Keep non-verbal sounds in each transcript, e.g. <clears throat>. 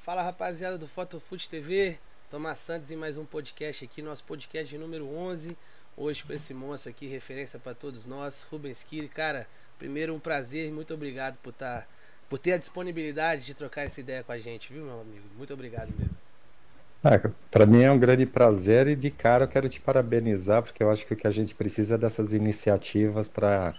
Fala rapaziada do Fotofoot TV, Tomás Santos em mais um podcast aqui, nosso podcast número 11. Hoje com esse monstro aqui, referência para todos nós, Rubens Kiri. Cara, primeiro um prazer muito obrigado por, tá, por ter a disponibilidade de trocar essa ideia com a gente, viu, meu amigo? Muito obrigado mesmo. Ah, para mim é um grande prazer e de cara eu quero te parabenizar, porque eu acho que o que a gente precisa é dessas iniciativas para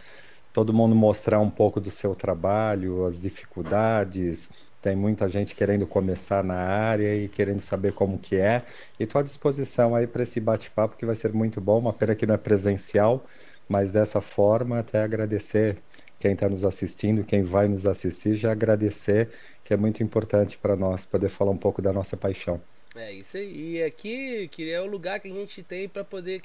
todo mundo mostrar um pouco do seu trabalho, as dificuldades. Tem muita gente querendo começar na área e querendo saber como que é. E estou à disposição aí para esse bate-papo que vai ser muito bom. Uma pena que não é presencial, mas dessa forma até agradecer quem está nos assistindo, quem vai nos assistir, já agradecer, que é muito importante para nós poder falar um pouco da nossa paixão. É isso aí. E aqui, que é o lugar que a gente tem para poder.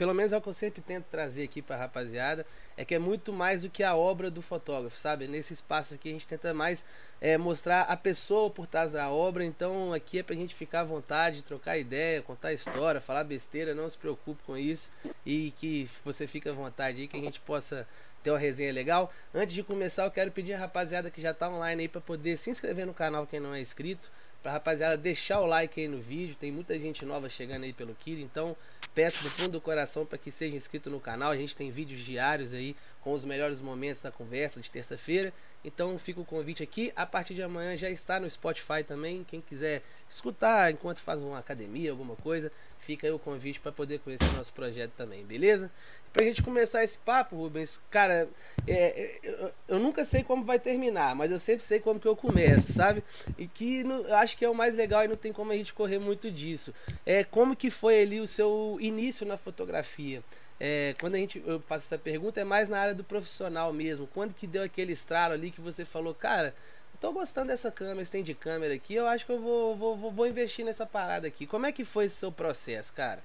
Pelo menos é o que eu sempre tento trazer aqui pra rapaziada. É que é muito mais do que a obra do fotógrafo, sabe? Nesse espaço aqui a gente tenta mais é, mostrar a pessoa por trás da obra. Então aqui é pra gente ficar à vontade, trocar ideia, contar história, falar besteira. Não se preocupe com isso. E que você fique à vontade aí, que a gente possa ter uma resenha legal. Antes de começar, eu quero pedir a rapaziada que já tá online aí para poder se inscrever no canal quem não é inscrito Pra rapaziada deixar o like aí no vídeo. Tem muita gente nova chegando aí pelo Kiri. Então peço do fundo do coração para que seja inscrito no canal. A gente tem vídeos diários aí com os melhores momentos da conversa de terça-feira. Então fica o convite aqui. A partir de amanhã já está no Spotify também. Quem quiser escutar enquanto faz uma academia, alguma coisa, fica aí o convite para poder conhecer o nosso projeto também, beleza? Pra gente começar esse papo, Rubens, cara, é, é, eu, eu, nunca sei como vai terminar, mas eu sempre sei como que eu começo, sabe? E que no, acho que é o mais legal e não tem como a gente correr muito disso. É como que foi ali o seu início na fotografia? É, quando a gente eu faço essa pergunta é mais na área do profissional mesmo. Quando que deu aquele estralo ali que você falou, cara, tô gostando dessa câmera, esse tem de câmera aqui, eu acho que eu vou, vou, vou, vou investir nessa parada aqui. Como é que foi esse seu processo, cara?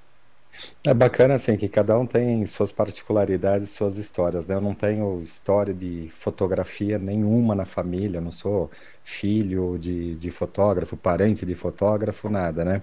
É bacana assim que cada um tem suas particularidades, suas histórias, né? Eu não tenho história de fotografia nenhuma na família, não sou filho de, de fotógrafo, parente de fotógrafo, nada, né?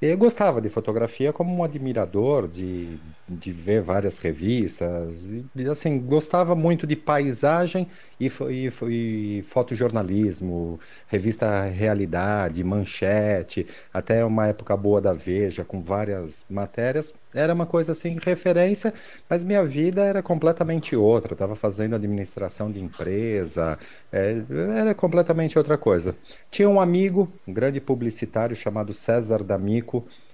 Eu gostava de fotografia como um admirador de, de ver várias revistas, e assim, gostava muito de paisagem e, e, e fotojornalismo, revista Realidade, Manchete, até uma época boa da Veja, com várias matérias. Era uma coisa assim, referência, mas minha vida era completamente outra. Estava fazendo administração de empresa, é, era completamente outra coisa. Tinha um amigo, um grande publicitário chamado César D'Amico,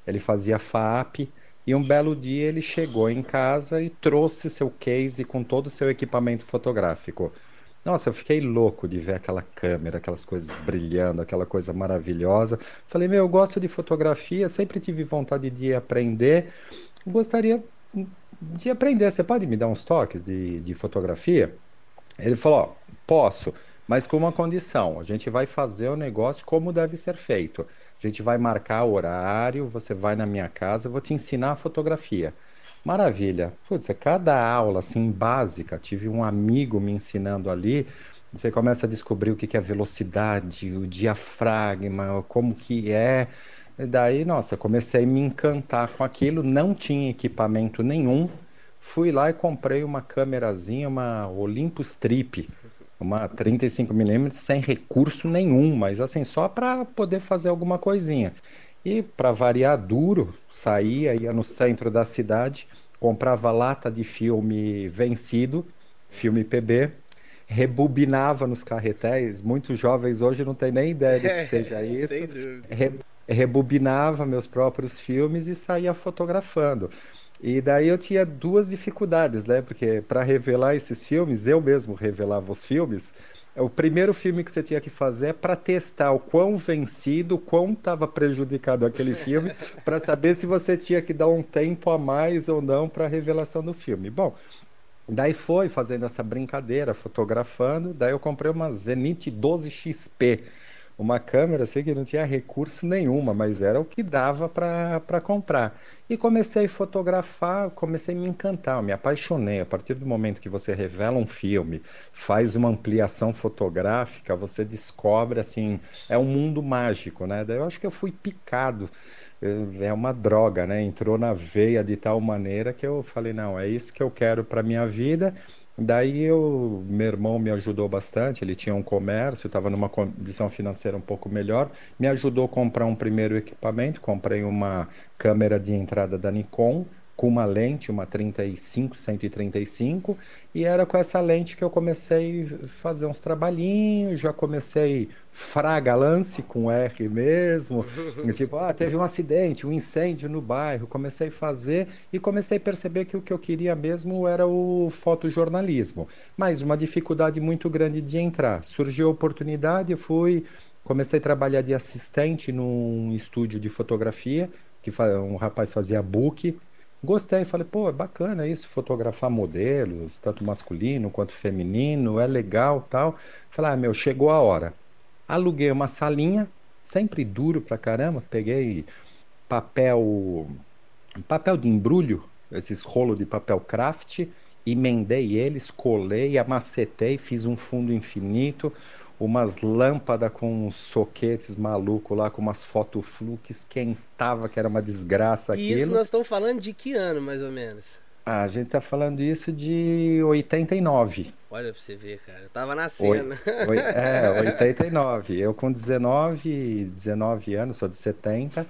ele fazia FAAP, e um belo dia ele chegou em casa e trouxe seu case com todo o seu equipamento fotográfico. Nossa, eu fiquei louco de ver aquela câmera, aquelas coisas brilhando, aquela coisa maravilhosa. Falei, meu, eu gosto de fotografia, sempre tive vontade de aprender. Gostaria de aprender. Você pode me dar uns toques de, de fotografia? Ele falou: posso mas com uma condição: a gente vai fazer o negócio como deve ser feito. A gente vai marcar o horário, você vai na minha casa, eu vou te ensinar a fotografia. Maravilha. Putz, é cada aula assim básica, tive um amigo me ensinando ali. Você começa a descobrir o que é velocidade, o diafragma, como que é. E daí, nossa, comecei a me encantar com aquilo, não tinha equipamento nenhum. Fui lá e comprei uma câmerazinha, uma Olympus Trip uma 35mm sem recurso nenhum, mas assim, só para poder fazer alguma coisinha. E para variar duro, saía, ia no centro da cidade, comprava lata de filme vencido, filme PB, rebobinava nos carretéis. Muitos jovens hoje não têm nem ideia de que <laughs> seja isso. Re rebobinava meus próprios filmes e saía fotografando. E daí eu tinha duas dificuldades, né? Porque para revelar esses filmes, eu mesmo revelava os filmes. O primeiro filme que você tinha que fazer é para testar o quão vencido, o quão estava prejudicado aquele filme, <laughs> para saber se você tinha que dar um tempo a mais ou não para a revelação do filme. Bom, daí foi fazendo essa brincadeira, fotografando. Daí eu comprei uma Zenith 12 XP uma câmera assim que não tinha recurso nenhuma, mas era o que dava para comprar. E comecei a fotografar, comecei a me encantar, me apaixonei. A partir do momento que você revela um filme, faz uma ampliação fotográfica, você descobre assim, é um mundo mágico, né? Daí eu acho que eu fui picado. É uma droga, né? Entrou na veia de tal maneira que eu falei, não, é isso que eu quero para minha vida Daí eu, meu irmão me ajudou bastante, ele tinha um comércio, estava numa condição financeira um pouco melhor, me ajudou a comprar um primeiro equipamento, comprei uma câmera de entrada da Nikon, com uma lente, uma 35, 135, e era com essa lente que eu comecei a fazer uns trabalhinhos, já comecei fraga lance com R mesmo, <laughs> tipo, ah, teve um acidente, um incêndio no bairro, comecei a fazer e comecei a perceber que o que eu queria mesmo era o fotojornalismo, mas uma dificuldade muito grande de entrar. Surgiu a oportunidade, eu fui, comecei a trabalhar de assistente num estúdio de fotografia, que um rapaz fazia book, Gostei, falei, pô, é bacana isso, fotografar modelos, tanto masculino quanto feminino, é legal, tal. Falei, ah, meu, chegou a hora. Aluguei uma salinha, sempre duro pra caramba, peguei papel, papel de embrulho, esses rolos de papel craft, emendei eles, colei, amacetei, fiz um fundo infinito, umas lâmpadas com uns soquetes maluco lá, com umas fotos flu que esquentava, que era uma desgraça e isso nós estamos falando de que ano, mais ou menos? Ah, a gente tá falando isso de 89. Olha pra você ver, cara. Eu tava nascendo. Oi, é, 89. Eu com 19, 19 anos, sou de 70.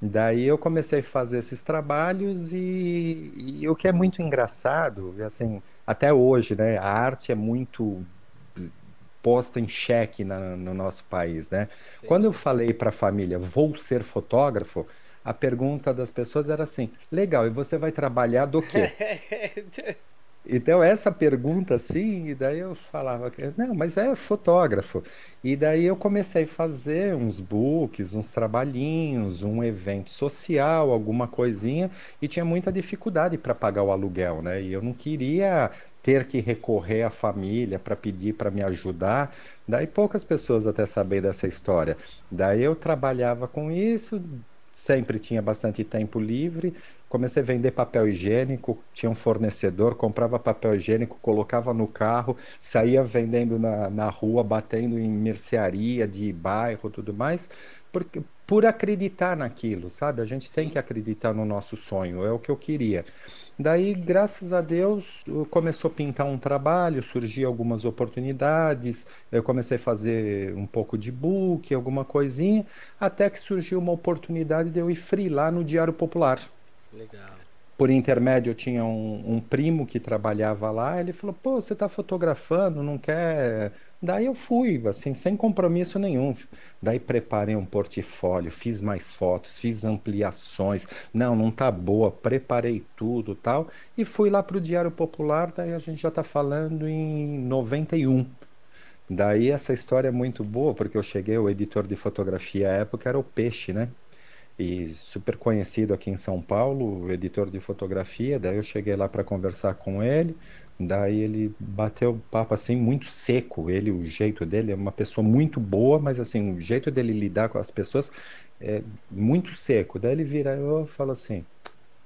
Daí eu comecei a fazer esses trabalhos e, e o que é muito engraçado, assim, até hoje, né? A arte é muito posta em xeque na, no nosso país, né? Sim. Quando eu falei para a família, vou ser fotógrafo, a pergunta das pessoas era assim: legal, e você vai trabalhar do quê? <laughs> Então, essa pergunta, assim, e daí eu falava, não, mas é fotógrafo. E daí eu comecei a fazer uns books, uns trabalhinhos, um evento social, alguma coisinha, e tinha muita dificuldade para pagar o aluguel, né? E eu não queria ter que recorrer à família para pedir para me ajudar. Daí poucas pessoas até sabem dessa história. Daí eu trabalhava com isso, sempre tinha bastante tempo livre. Comecei a vender papel higiênico, tinha um fornecedor, comprava papel higiênico, colocava no carro, saía vendendo na, na rua, batendo em mercearia de bairro tudo mais, porque, por acreditar naquilo, sabe? A gente tem que acreditar no nosso sonho, é o que eu queria. Daí, graças a Deus, começou a pintar um trabalho, surgiu algumas oportunidades, eu comecei a fazer um pouco de book, alguma coisinha, até que surgiu uma oportunidade de eu ir free lá no Diário Popular. Legal. Por intermédio, eu tinha um, um primo que trabalhava lá, ele falou, pô, você está fotografando, não quer Daí eu fui, assim, sem compromisso nenhum. Daí preparei um portfólio, fiz mais fotos, fiz ampliações. Não, não tá boa, preparei tudo tal. E fui lá para o Diário Popular, daí a gente já está falando em 91. Daí essa história é muito boa, porque eu cheguei, o editor de fotografia à época era o Peixe, né? E super conhecido aqui em São Paulo, editor de fotografia. Daí eu cheguei lá para conversar com ele. Daí ele bateu papo assim muito seco. Ele, o jeito dele é uma pessoa muito boa, mas assim, o jeito dele lidar com as pessoas é muito seco. Daí ele vira e fala assim: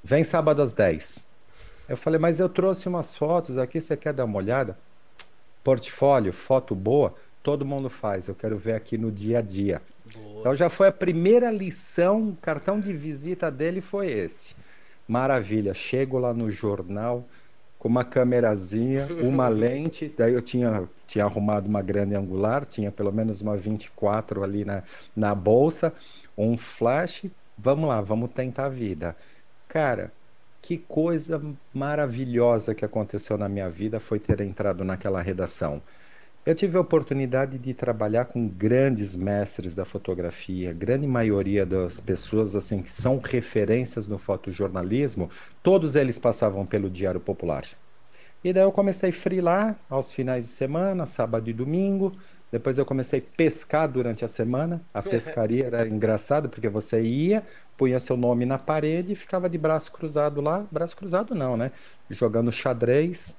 "Vem sábado às 10". Eu falei: "Mas eu trouxe umas fotos aqui, você quer dar uma olhada?" Portfólio, foto boa, todo mundo faz. Eu quero ver aqui no dia a dia. Boa. Então já foi a primeira lição, o cartão de visita dele foi esse. Maravilha, chego lá no jornal, com uma câmerazinha, uma <laughs> lente, daí eu tinha, tinha arrumado uma grande angular, tinha pelo menos uma 24 ali na, na bolsa, um flash, vamos lá, vamos tentar a vida. Cara, que coisa maravilhosa que aconteceu na minha vida foi ter entrado naquela redação. Eu tive a oportunidade de trabalhar com grandes mestres da fotografia, grande maioria das pessoas assim que são referências no fotojornalismo, todos eles passavam pelo Diário Popular. E daí eu comecei a frilar aos finais de semana, sábado e domingo. Depois eu comecei a pescar durante a semana. A <laughs> pescaria era engraçado porque você ia, punha seu nome na parede e ficava de braço cruzado lá. Braço cruzado não, né? Jogando xadrez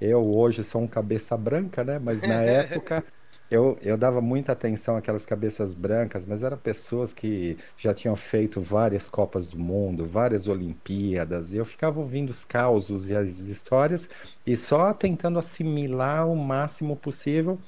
eu hoje sou um cabeça branca, né? Mas na <laughs> época eu, eu dava muita atenção àquelas cabeças brancas, mas eram pessoas que já tinham feito várias Copas do Mundo, várias Olimpíadas, e eu ficava ouvindo os causos e as histórias e só tentando assimilar o máximo possível.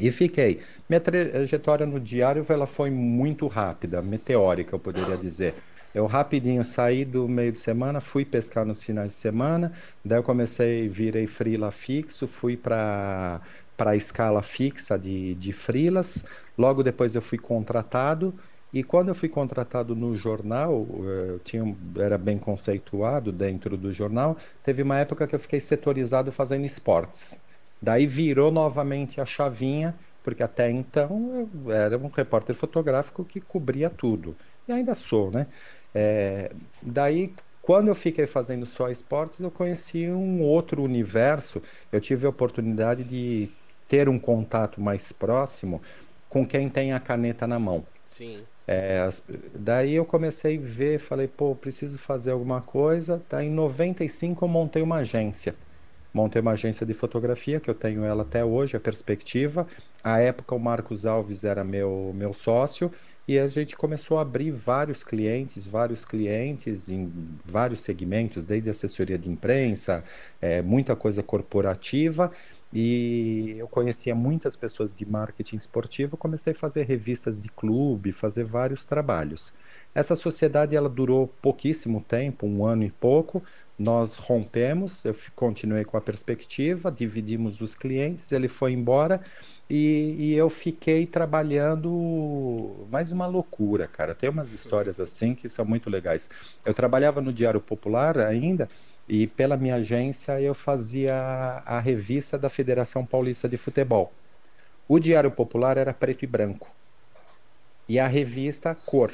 E fiquei. Minha trajetória no diário ela foi muito rápida, meteórica, eu poderia dizer. Eu rapidinho saí do meio de semana, fui pescar nos finais de semana, daí eu comecei, virei freela fixo, fui para para a escala fixa de, de freelas. Logo depois eu fui contratado e quando eu fui contratado no jornal, eh, eu tinha, era bem conceituado dentro do jornal, teve uma época que eu fiquei setorizado fazendo esportes. Daí virou novamente a chavinha, porque até então eu era um repórter fotográfico que cobria tudo. E ainda sou, né? É, daí, quando eu fiquei fazendo só esportes, eu conheci um outro universo. Eu tive a oportunidade de ter um contato mais próximo com quem tem a caneta na mão. Sim. É, daí eu comecei a ver, falei, pô, preciso fazer alguma coisa. Daí em 95 eu montei uma agência. Montei uma agência de fotografia, que eu tenho ela até hoje, a Perspectiva. À época o Marcos Alves era meu, meu sócio e a gente começou a abrir vários clientes, vários clientes em vários segmentos, desde assessoria de imprensa, é, muita coisa corporativa. E eu conhecia muitas pessoas de marketing esportivo, comecei a fazer revistas de clube, fazer vários trabalhos. Essa sociedade ela durou pouquíssimo tempo, um ano e pouco. Nós rompemos, eu continuei com a perspectiva, dividimos os clientes, ele foi embora e, e eu fiquei trabalhando mais uma loucura, cara. Tem umas histórias assim que são muito legais. Eu trabalhava no Diário Popular ainda. E pela minha agência eu fazia a revista da Federação Paulista de Futebol. O Diário Popular era preto e branco. E a revista cor.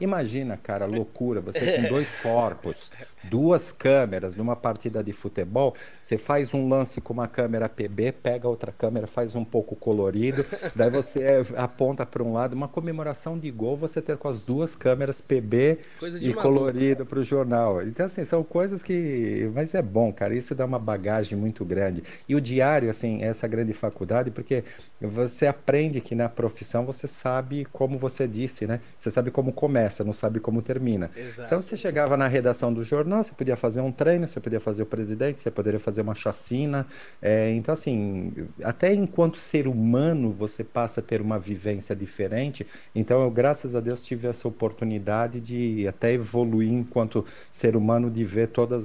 Imagina, cara, loucura. Você com dois <laughs> corpos, duas câmeras numa partida de futebol, você faz um lance com uma câmera PB, pega outra câmera, faz um pouco colorido, <laughs> daí você aponta para um lado, uma comemoração de gol, você ter com as duas câmeras PB e colorido para o jornal. Então, assim, são coisas que. Mas é bom, cara, isso dá uma bagagem muito grande. E o diário, assim, é essa grande faculdade, porque você aprende que na profissão você sabe, como você disse, né? Você sabe como começa, não sabe como termina. Exato. Então, você chegava na redação do jornal, você podia fazer um treino, você podia fazer o presidente, você poderia fazer uma chacina. É, então, assim, até enquanto ser humano, você passa a ter uma vivência diferente. Então, eu, graças a Deus, tive essa oportunidade de até evoluir enquanto ser humano, de ver todos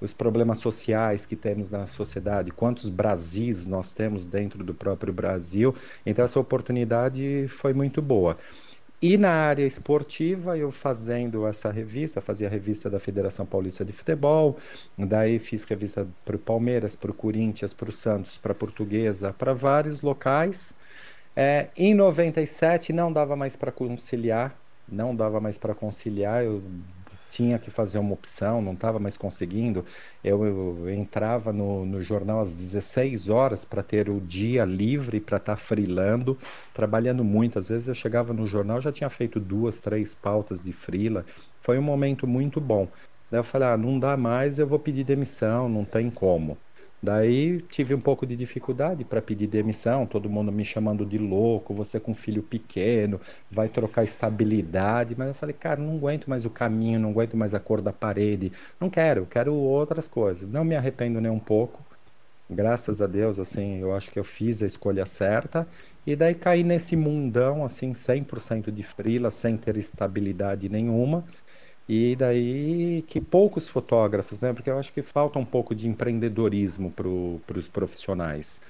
os problemas sociais que temos na sociedade, quantos Brasis nós temos dentro do próprio Brasil. Então, essa oportunidade foi muito boa. E na área esportiva, eu fazendo essa revista, fazia a revista da Federação Paulista de Futebol, daí fiz revista para o Palmeiras, para o Corinthians, para o Santos, para a Portuguesa, para vários locais. É, em 97 não dava mais para conciliar, não dava mais para conciliar, eu tinha que fazer uma opção, não estava mais conseguindo. Eu, eu entrava no, no jornal às 16 horas para ter o dia livre para estar tá freelando, trabalhando muito. Às vezes eu chegava no jornal, já tinha feito duas, três pautas de freela. Foi um momento muito bom. Daí eu falei, ah, não dá mais, eu vou pedir demissão, não tem como. Daí tive um pouco de dificuldade para pedir demissão, todo mundo me chamando de louco, você com filho pequeno, vai trocar estabilidade. Mas eu falei, cara, não aguento mais o caminho, não aguento mais a cor da parede, não quero, quero outras coisas. Não me arrependo nem um pouco. Graças a Deus, assim, eu acho que eu fiz a escolha certa. E daí caí nesse mundão, assim, 100% de frila, sem ter estabilidade nenhuma. E daí que poucos fotógrafos, né? Porque eu acho que falta um pouco de empreendedorismo para os profissionais.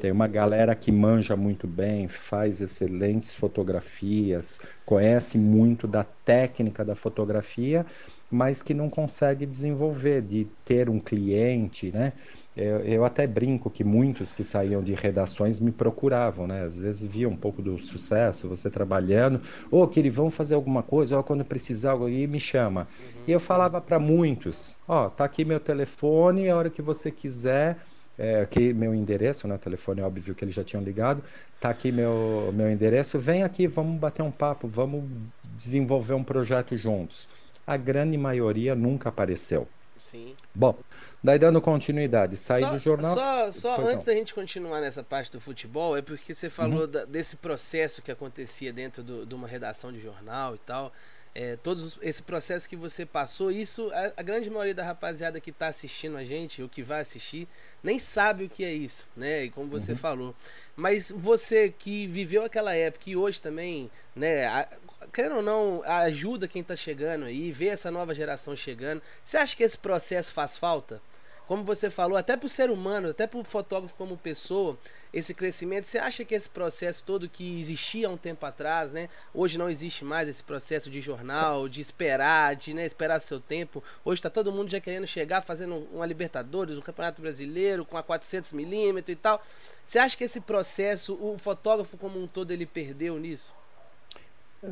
Tem uma galera que manja muito bem, faz excelentes fotografias, conhece muito da técnica da fotografia, mas que não consegue desenvolver, de ter um cliente, né? Eu, eu, até brinco que muitos que saíam de redações me procuravam, né? Às vezes via um pouco do sucesso, você trabalhando, ou oh, que eles vão fazer alguma coisa, ou oh, quando precisar, e me chama. Uhum. E eu falava para muitos, ó, oh, tá aqui meu telefone, a hora que você quiser, é, aqui meu endereço, né? O telefone, óbvio que eles já tinham ligado, tá aqui meu, meu endereço, vem aqui, vamos bater um papo, vamos desenvolver um projeto juntos. A grande maioria nunca apareceu. Sim. Bom, daí dando continuidade, saí só, do jornal. Só, só Pois antes não. da gente continuar nessa parte do futebol, é porque você falou da- desse processo que acontecia dentro do- de uma redação de jornal e tal. É, todos os- esse processo que você passou, isso a, a grande maioria da rapaziada que está assistindo a gente, ou que vai assistir, nem sabe o que é isso, né? E como você falou. Mas você que viveu aquela época e hoje também, né? a- querendo ou não, ajuda quem tá chegando aí, vê essa nova geração chegando. Você acha que esse processo faz falta? como você falou, até para o ser humano, até para o fotógrafo como pessoa, esse crescimento, você acha que esse processo todo que existia há um tempo atrás, né? Hoje não existe mais esse processo de jornal, de esperar, de né, esperar seu tempo. Hoje está todo mundo já querendo chegar fazendo uma Libertadores, um Campeonato Brasileiro com a 400mm e tal. Você acha que esse processo, o fotógrafo como um todo, ele perdeu nisso?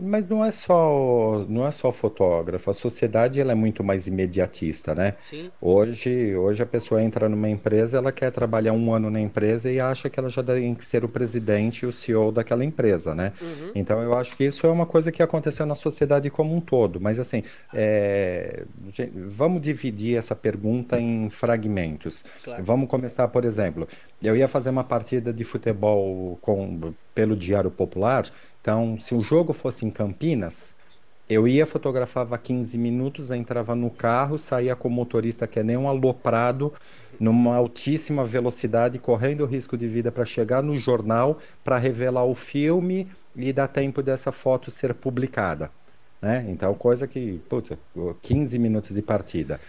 Mas não é só, não é só fotógrafo. A sociedade ela é muito mais imediatista, né? Sim. Hoje, hoje a pessoa entra numa empresa, ela quer trabalhar um ano na empresa e acha que ela já tem que ser o presidente e o CEO daquela empresa, né? Uhum. Então eu acho que isso é uma coisa que aconteceu na sociedade como um todo. Mas assim, é, vamos dividir essa pergunta em fragmentos. Claro. Vamos começar, por exemplo, eu ia fazer uma partida de futebol com, pelo Diário Popular. Então, se o jogo fosse em Campinas, eu ia, fotografava 15 minutos, entrava no carro, saía com o motorista que é nem um aloprado, numa altíssima velocidade, correndo risco de vida para chegar no jornal, para revelar o filme e dar tempo dessa foto ser publicada. Né? Então, coisa que, puta, 15 minutos de partida.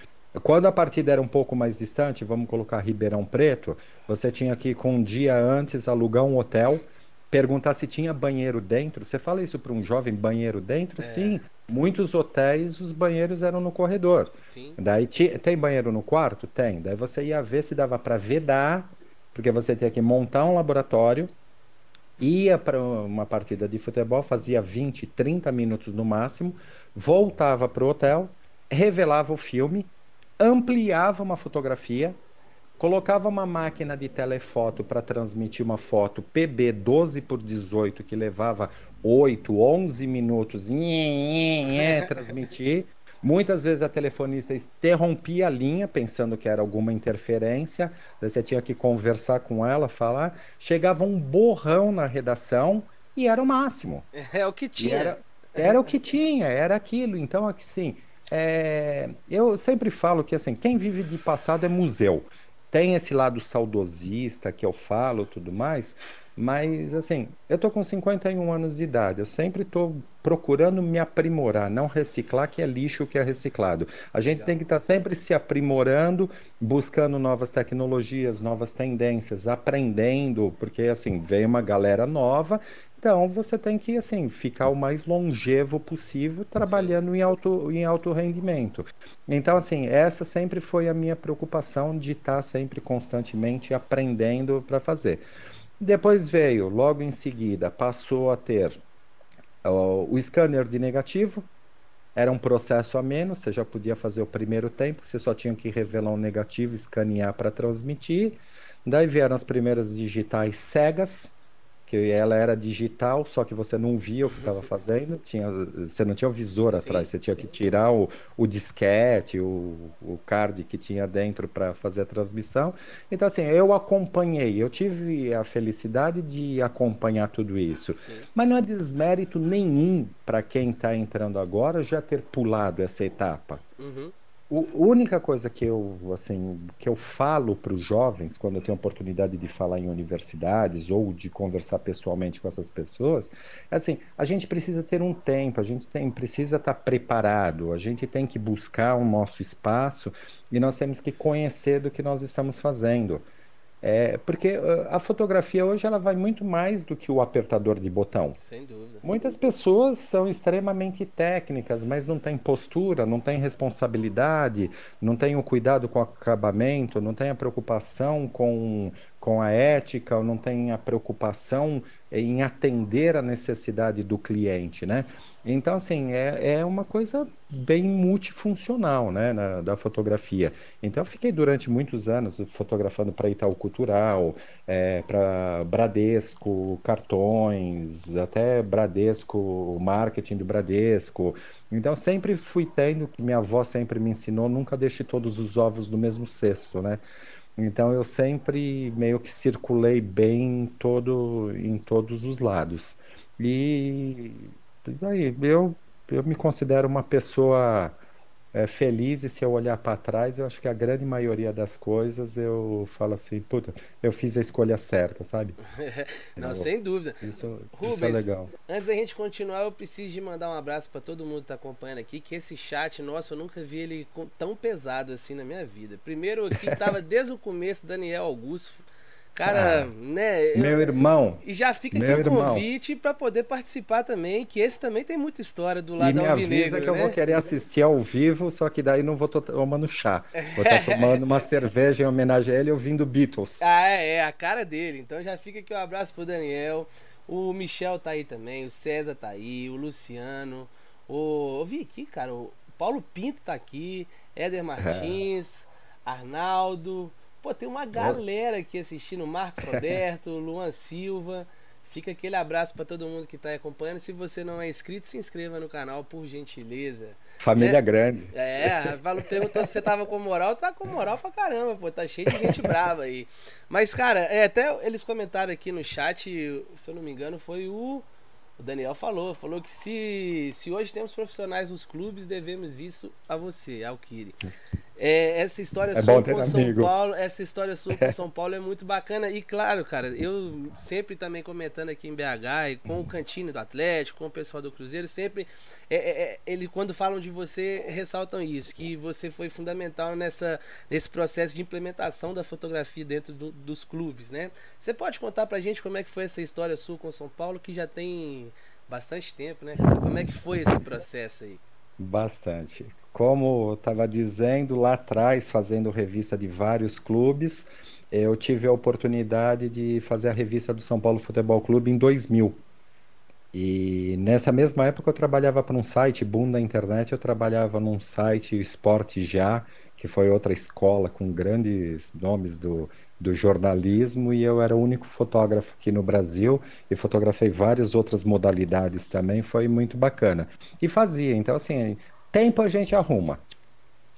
Quando a partida era um pouco mais distante, vamos colocar Ribeirão Preto, você tinha que, com um dia antes, alugar um hotel perguntar se tinha banheiro dentro. Você fala isso para um jovem, banheiro dentro? É. Sim. Muitos hotéis, os banheiros eram no corredor. Sim. Daí tem banheiro no quarto? Tem. Daí você ia ver se dava para vedar, porque você tinha que montar um laboratório, ia para uma partida de futebol, fazia 20, 30 minutos no máximo, voltava para o hotel, revelava o filme, ampliava uma fotografia, colocava uma máquina de telefoto para transmitir uma foto PB 12 por 18 que levava 8, 11 minutos nhê, <laughs> transmitir. Muitas vezes a telefonista interrompia a linha pensando que era alguma interferência, você tinha que conversar com ela, falar. Chegava um borrão na redação e era o máximo. É o que tinha. era, era o que tinha, era aquilo. Então, assim, é, eu sempre falo que assim, quem vive de passado é museu. Tem esse lado saudosista que eu falo tudo mais, mas assim, eu tô com 51 anos de idade, eu sempre tô procurando me aprimorar, não reciclar que é lixo que é reciclado. A gente tem que estar sempre se aprimorando, buscando novas tecnologias, novas tendências, aprendendo, porque assim, vem uma galera nova então, você tem que assim ficar o mais longevo possível trabalhando em alto, em alto rendimento. Então, assim, essa sempre foi a minha preocupação de estar sempre constantemente aprendendo para fazer. Depois veio, logo em seguida, passou a ter ó, o scanner de negativo. Era um processo a menos, você já podia fazer o primeiro tempo, você só tinha que revelar um negativo, escanear para transmitir. Daí vieram as primeiras digitais cegas, que ela era digital, só que você não via o que estava <laughs> fazendo, tinha, você não tinha o visor Sim, atrás, você tinha que tirar o, o disquete, o, o card que tinha dentro para fazer a transmissão. Então, assim, eu acompanhei, eu tive a felicidade de acompanhar tudo isso. Sim. Mas não é desmérito nenhum para quem está entrando agora já ter pulado essa etapa. Uhum. A única coisa que eu, assim, que eu falo para os jovens, quando eu tenho oportunidade de falar em universidades ou de conversar pessoalmente com essas pessoas, é assim, a gente precisa ter um tempo, a gente tem, precisa estar preparado, a gente tem que buscar o nosso espaço e nós temos que conhecer do que nós estamos fazendo. É, porque a fotografia hoje ela vai muito mais do que o apertador de botão. Sem dúvida. Muitas pessoas são extremamente técnicas, mas não têm postura, não têm responsabilidade, não têm o cuidado com o acabamento, não têm a preocupação com, com a ética, ou não têm a preocupação em atender a necessidade do cliente, né? Então, assim, é, é uma coisa bem multifuncional, né, na- da fotografia. Então, eu fiquei durante muitos anos fotografando para Itaú Cultural, para Bradesco, cartões, até Bradesco, marketing do Bradesco. Então, sempre fui tendo, que minha avó sempre me ensinou, nunca deixe todos os ovos no mesmo cesto, né? Então, eu sempre meio que circulei bem em todo, em todos os lados. E daí, eu, eu me considero uma pessoa é, feliz e se eu olhar para trás, eu acho que a grande maioria das coisas eu falo assim, puta, eu fiz a escolha certa, sabe? <laughs> Não, eu, sem dúvida. Isso, Rubens, isso é legal. Antes da gente continuar, eu preciso de mandar um abraço para todo mundo que tá acompanhando aqui, que esse chat, nossa, eu nunca vi ele tão pesado assim na minha vida. Primeiro aqui tava <laughs> desde o começo Daniel Augusto Cara, ah, né? Eu, meu irmão. E já fica aqui o convite para poder participar também, que esse também tem muita história do lado e me avisa que né? eu vou querer assistir ao vivo, só que daí não vou tomando chá. Vou estar tá <laughs> tomando uma cerveja em homenagem a ele ouvindo Beatles. Ah, é, é a cara dele. Então já fica aqui um abraço pro Daniel. O Michel tá aí também, o César tá aí, o Luciano. O... Eu vi aqui, cara, o Paulo Pinto tá aqui, Éder Martins, é. Arnaldo. Pô, tem uma galera aqui assistindo, Marcos <laughs> Roberto, Luan Silva. Fica aquele abraço para todo mundo que está acompanhando. Se você não é inscrito, se inscreva no canal, por gentileza. Família é, grande. É, Valo perguntou se você tava com moral. Tá com moral pra caramba, pô. Tá cheio de gente brava aí. Mas, cara, é, até eles comentaram aqui no chat, se eu não me engano, foi o. O Daniel falou, falou que se, se hoje temos profissionais nos clubes, devemos isso a você, ao Kiri. É, essa história é sua com São amigo. Paulo, essa história sua com <laughs> São Paulo é muito bacana. E claro, cara, eu sempre também comentando aqui em BH, e com o Cantino do Atlético, com o pessoal do Cruzeiro, sempre é, é, é, ele quando falam de você, ressaltam isso, que você foi fundamental nessa, nesse processo de implementação da fotografia dentro do, dos clubes, né? Você pode contar pra gente como é que foi essa história sua com São Paulo, que já tem bastante tempo, né, cara? Como é que foi esse processo aí? Bastante. Como eu estava dizendo lá atrás, fazendo revista de vários clubes, eu tive a oportunidade de fazer a revista do São Paulo Futebol Clube em 2000. E nessa mesma época eu trabalhava para um site, boom da internet, eu trabalhava num site Esporte Já, que foi outra escola com grandes nomes do, do jornalismo, e eu era o único fotógrafo aqui no Brasil, e fotografei várias outras modalidades também, foi muito bacana. E fazia, então assim, tempo a gente arruma.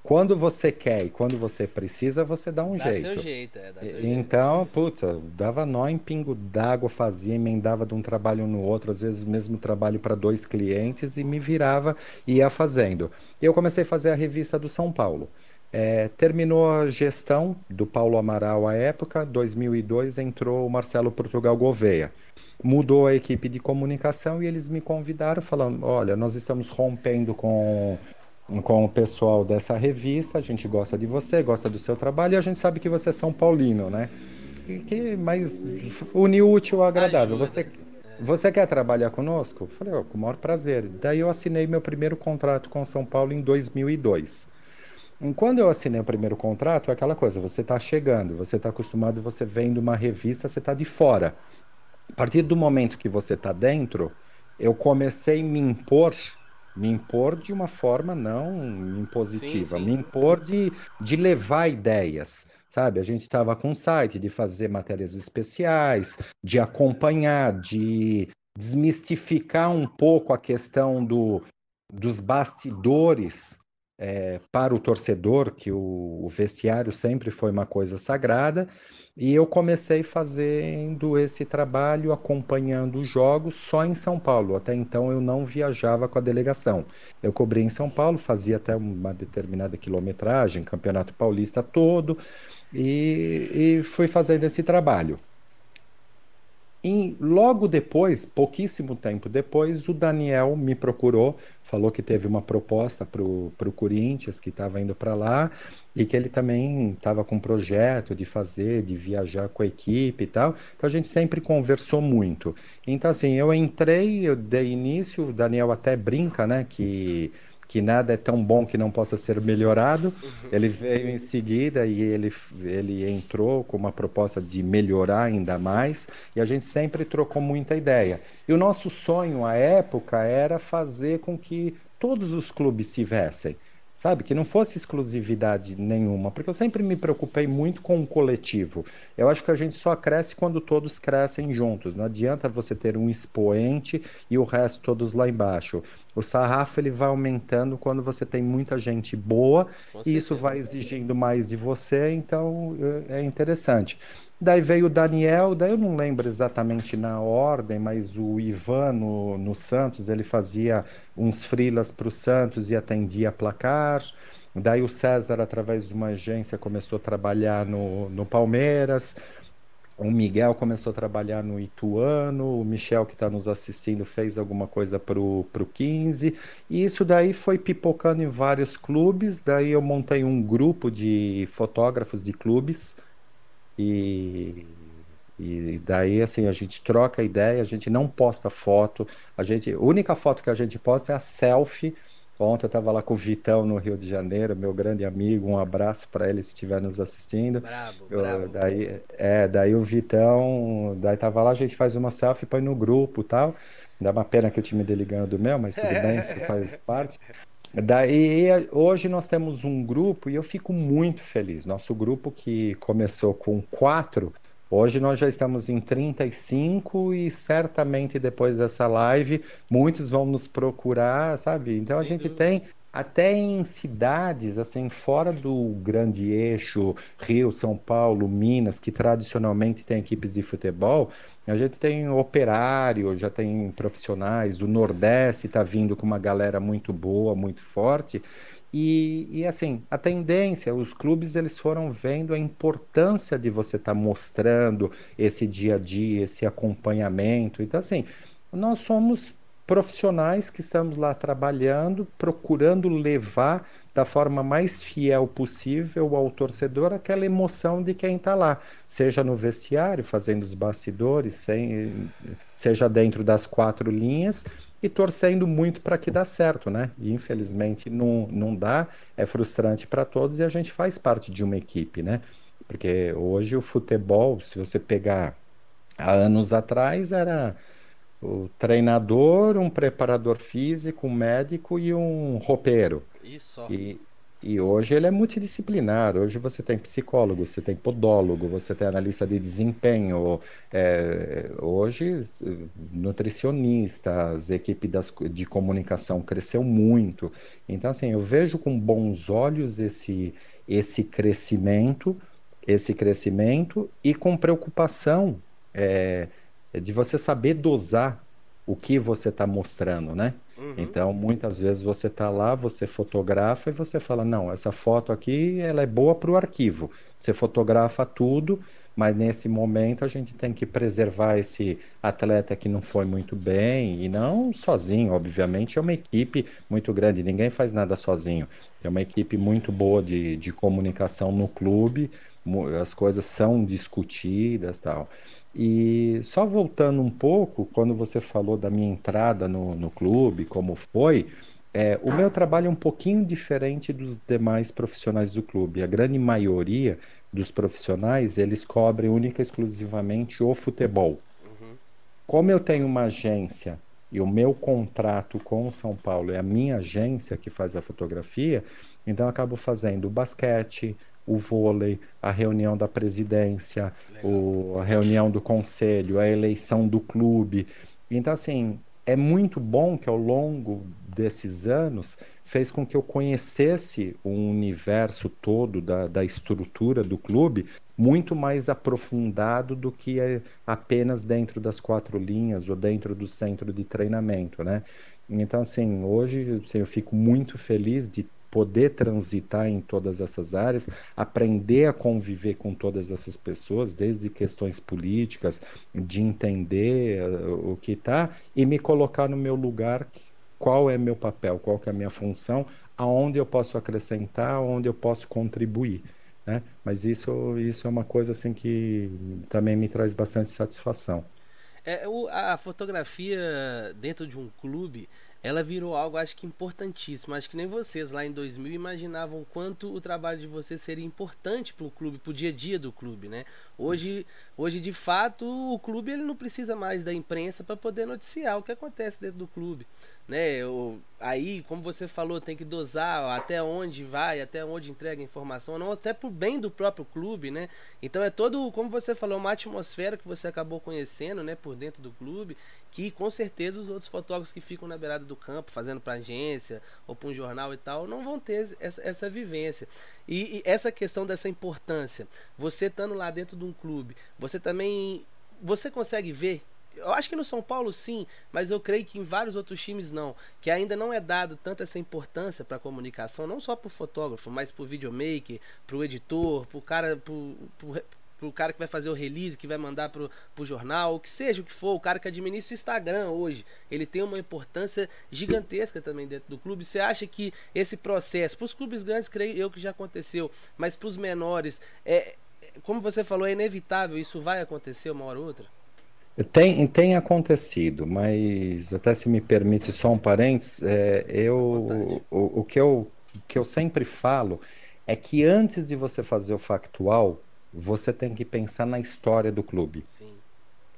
Quando você quer e quando você precisa, você dá um dá jeito. Seu jeito, é, dá seu então, jeito. puta, dava nó em pingo d'água, fazia, emendava de um trabalho no outro, às vezes mesmo trabalho para dois clientes e me virava e ia fazendo. Eu comecei a fazer a revista do São Paulo. É, terminou a gestão do Paulo Amaral à época, 2002 entrou o Marcelo Portugal Gouveia. Mudou a equipe de comunicação e eles me convidaram falando, olha, nós estamos rompendo com, com o pessoal dessa revista, a gente gosta de você, gosta do seu trabalho e a gente sabe que você é São Paulino, né? Que, mas uniu útil ao agradável. Você, você quer trabalhar conosco? Eu falei, oh, com o maior prazer. Daí eu assinei meu primeiro contrato com São Paulo em 2002. Quando eu assinei o primeiro contrato, é aquela coisa, você está chegando, você está acostumado, você vem de uma revista, você está de fora. A partir do momento que você está dentro, eu comecei a me impor, me impor de uma forma não impositiva, sim, sim. me impor de, de levar ideias, sabe? A gente estava com um site de fazer matérias especiais, de acompanhar, de desmistificar um pouco a questão do, dos bastidores é, para o torcedor, que o, o, vestiário sempre foi uma coisa sagrada, e eu comecei fazendo esse trabalho, acompanhando os jogos só em São Paulo. Até então eu não viajava com a delegação. Eu cobri em São Paulo, fazia até uma determinada quilometragem, Campeonato Paulista todo, e, e fui fazendo esse trabalho. E logo depois, pouquíssimo tempo depois, o Daniel me procurou, falou que teve uma proposta para o Corinthians, que estava indo para lá, e que ele também estava com um projeto de fazer, de viajar com a equipe e tal. Então a gente sempre conversou muito. Então, assim, eu entrei, eu dei início, o Daniel até brinca, né, que que nada é tão bom que não possa ser melhorado. Uhum. Ele veio em seguida e ele, ele entrou com uma proposta de melhorar ainda mais, e a gente sempre trocou muita ideia. E o nosso sonho à época era fazer com que todos os clubes tivessem sabe? Que não fosse exclusividade nenhuma, porque eu sempre me preocupei muito com o coletivo. Eu acho que a gente só cresce quando todos crescem juntos. Não adianta você ter um expoente e o resto todos lá embaixo. O sarrafo ele vai aumentando quando você tem muita gente boa e isso vai exigindo mais de você, então é, é interessante. Daí veio o Daniel, daí eu não lembro exatamente na ordem, mas o Ivan no, no Santos, ele fazia uns frilas para o Santos e atendia placar. Daí o César, através de uma agência, começou a trabalhar no, no Palmeiras. O Miguel começou a trabalhar no Ituano, o Michel, que está nos assistindo, fez alguma coisa para o 15. E isso daí foi pipocando em vários clubes. Daí eu montei um grupo de fotógrafos de clubes e, e daí, assim, a gente troca ideia, a gente não posta foto. A gente, a única foto que a gente posta é a selfie. Ontem eu estava lá com o Vitão no Rio de Janeiro, meu grande amigo, um abraço para ele se estiver nos assistindo. Bravo, eu, bravo. Daí, é, daí o Vitão, daí tava lá, a gente faz uma selfie, põe no grupo tal. Dá uma pena que o time dele ganhou do meu, mas tudo bem, isso faz <laughs> parte. Daí hoje nós temos um grupo e eu fico muito feliz. Nosso grupo que começou com quatro, hoje nós já estamos em 35 e certamente depois dessa live muitos vão nos procurar, sabe? Então Sem a gente dúvida. tem até em cidades assim fora do grande eixo Rio, São Paulo, Minas, que tradicionalmente tem equipes de futebol, a gente tem operário, já tem profissionais, o Nordeste está vindo com uma galera muito boa, muito forte. E, e, assim, a tendência, os clubes eles foram vendo a importância de você estar tá mostrando esse dia a dia, esse acompanhamento. Então, assim, nós somos profissionais que estamos lá trabalhando, procurando levar da forma mais fiel possível ao torcedor aquela emoção de quem está lá, seja no vestiário, fazendo os bastidores, sem, seja dentro das quatro linhas e torcendo muito para que dá certo, né? E infelizmente não, não dá, é frustrante para todos e a gente faz parte de uma equipe, né? Porque hoje o futebol, se você pegar há anos atrás, era o treinador, um preparador físico, um médico e um roupeiro. Isso. E, e hoje ele é multidisciplinar. Hoje você tem psicólogo, você tem podólogo, você tem analista de desempenho. É, hoje, nutricionistas, equipe das, de comunicação cresceu muito. Então, assim, eu vejo com bons olhos esse, esse crescimento, esse crescimento e com preocupação. É de você saber dosar o que você está mostrando, né? Uhum. Então, muitas vezes você está lá, você fotografa e você fala, não, essa foto aqui ela é boa para o arquivo. Você fotografa tudo, mas nesse momento a gente tem que preservar esse atleta que não foi muito bem, e não sozinho, obviamente, é uma equipe muito grande, ninguém faz nada sozinho. É uma equipe muito boa de, de comunicação no clube, as coisas são discutidas tal. E só voltando um pouco, quando você falou da minha entrada no, no clube, como foi, é, o meu trabalho é um pouquinho diferente dos demais profissionais do clube. A grande maioria dos profissionais, eles cobrem única e exclusivamente o futebol. Uhum. Como eu tenho uma agência e o meu contrato com o São Paulo é a minha agência que faz a fotografia, então eu acabo fazendo o basquete, o vôlei, a reunião da presidência, o, a reunião do conselho, a eleição do clube. Então, assim, é muito bom que ao longo desses anos fez com que eu conhecesse o universo todo da, da estrutura do clube muito mais aprofundado do que é apenas dentro das quatro linhas ou dentro do centro de treinamento, né? Então, assim, hoje assim, eu fico muito feliz de poder transitar em todas essas áreas, aprender a conviver com todas essas pessoas, desde questões políticas, de entender uh, o que está e me colocar no meu lugar, qual é meu papel, qual que é a minha função, aonde eu posso acrescentar, aonde eu posso contribuir. Né? Mas isso, isso é uma coisa assim que também me traz bastante satisfação. É, a fotografia dentro de um clube ela virou algo acho que importantíssimo. Acho que nem vocês lá em 2000 imaginavam quanto o trabalho de vocês seria importante para o clube, para o dia a dia do clube, né? Hoje, hoje de fato, o clube ele não precisa mais da imprensa para poder noticiar o que acontece dentro do clube. Né? Eu, aí, como você falou, tem que dosar até onde vai, até onde entrega informação, não até pro bem do próprio clube, né? Então é todo, como você falou, uma atmosfera que você acabou conhecendo, né, por dentro do clube, que com certeza os outros fotógrafos que ficam na beirada do campo, fazendo para agência ou para um jornal e tal, não vão ter essa, essa vivência. E, e essa questão dessa importância, você estando lá dentro de um clube, você também você consegue ver eu acho que no São Paulo sim, mas eu creio que em vários outros times não, que ainda não é dado tanta essa importância para a comunicação, não só para o fotógrafo, mas para o videomaker, para o editor, para o cara, pro, pro, pro cara que vai fazer o release, que vai mandar pro, pro jornal, o que seja o que for, o cara que administra o Instagram hoje, ele tem uma importância gigantesca também dentro do clube. Você acha que esse processo, para os clubes grandes, creio eu que já aconteceu, mas para os menores, é, como você falou, é inevitável, isso vai acontecer uma hora ou outra? Tem, tem acontecido, mas até se me permite só um parênteses, é, eu, o, o, que eu, o que eu sempre falo é que antes de você fazer o factual, você tem que pensar na história do clube. Sim.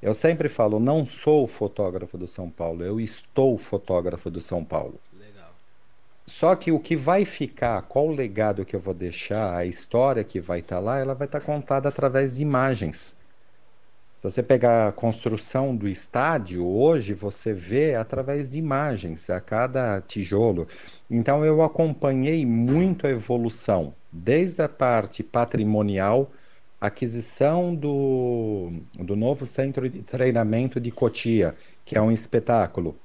Eu sempre falo, não sou fotógrafo do São Paulo, eu estou fotógrafo do São Paulo. Legal. Só que o que vai ficar, qual o legado que eu vou deixar, a história que vai estar tá lá, ela vai estar tá contada através de imagens. Se você pegar a construção do estádio, hoje você vê através de imagens a cada tijolo. Então eu acompanhei muito a evolução, desde a parte patrimonial, aquisição do, do novo centro de treinamento de Cotia, que é um espetáculo.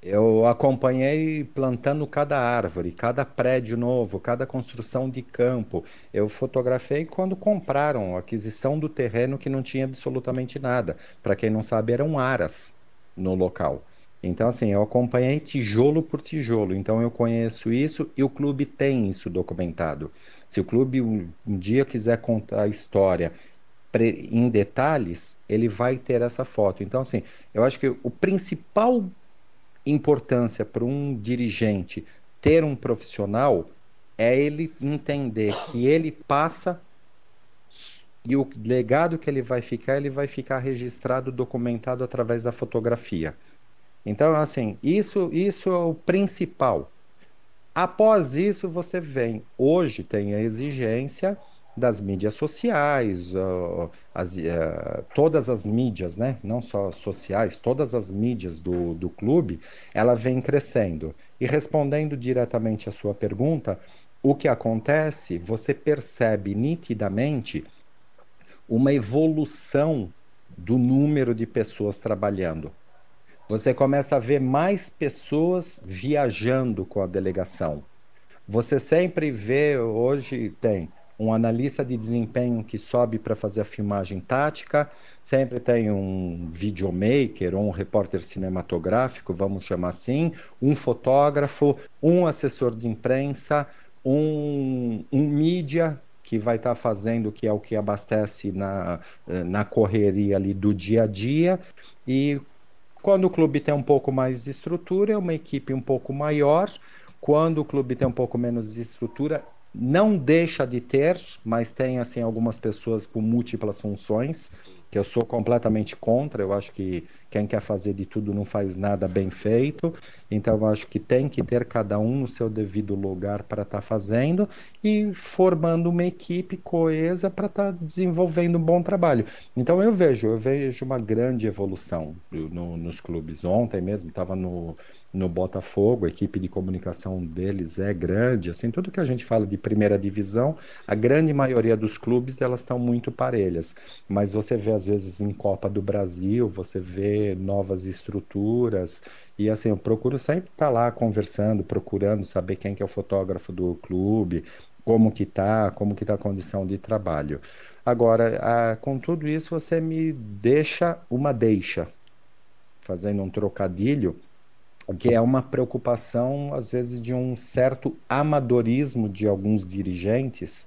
Eu acompanhei plantando cada árvore, cada prédio novo, cada construção de campo. Eu fotografei quando compraram a aquisição do terreno que não tinha absolutamente nada. Para quem não sabe, eram aras no local. Então, assim, eu acompanhei tijolo por tijolo. Então, eu conheço isso e o clube tem isso documentado. Se o clube um, um dia quiser contar a história em detalhes, ele vai ter essa foto. Então, assim, eu acho que o principal importância para um dirigente ter um profissional é ele entender que ele passa e o legado que ele vai ficar, ele vai ficar registrado, documentado através da fotografia. Então, assim, isso, isso é o principal. Após isso, você vem. Hoje tem a exigência das mídias sociais, as, uh, todas as mídias, né? não só sociais, todas as mídias do, do clube, ela vem crescendo. E respondendo diretamente à sua pergunta, o que acontece, você percebe nitidamente uma evolução do número de pessoas trabalhando. Você começa a ver mais pessoas viajando com a delegação. Você sempre vê, hoje tem um analista de desempenho que sobe para fazer a filmagem tática, sempre tem um videomaker ou um repórter cinematográfico, vamos chamar assim, um fotógrafo, um assessor de imprensa, um, um mídia que vai estar tá fazendo que é o que abastece na, na correria ali do dia a dia e quando o clube tem um pouco mais de estrutura, é uma equipe um pouco maior. Quando o clube tem um pouco menos de estrutura, não deixa de ter, mas tem assim algumas pessoas com múltiplas funções, que eu sou completamente contra. Eu acho que quem quer fazer de tudo não faz nada bem feito. Então eu acho que tem que ter cada um no seu devido lugar para estar tá fazendo e formando uma equipe coesa para estar tá desenvolvendo um bom trabalho. Então eu vejo, eu vejo uma grande evolução no, nos clubes. Ontem mesmo estava no no Botafogo, a equipe de comunicação deles é grande, assim, tudo que a gente fala de primeira divisão, a grande maioria dos clubes, elas estão muito parelhas, mas você vê às vezes em Copa do Brasil, você vê novas estruturas, e assim, eu procuro sempre estar lá conversando, procurando saber quem que é o fotógrafo do clube, como que tá, como que tá a condição de trabalho. Agora, a, com tudo isso, você me deixa uma deixa, fazendo um trocadilho, que é uma preocupação, às vezes, de um certo amadorismo de alguns dirigentes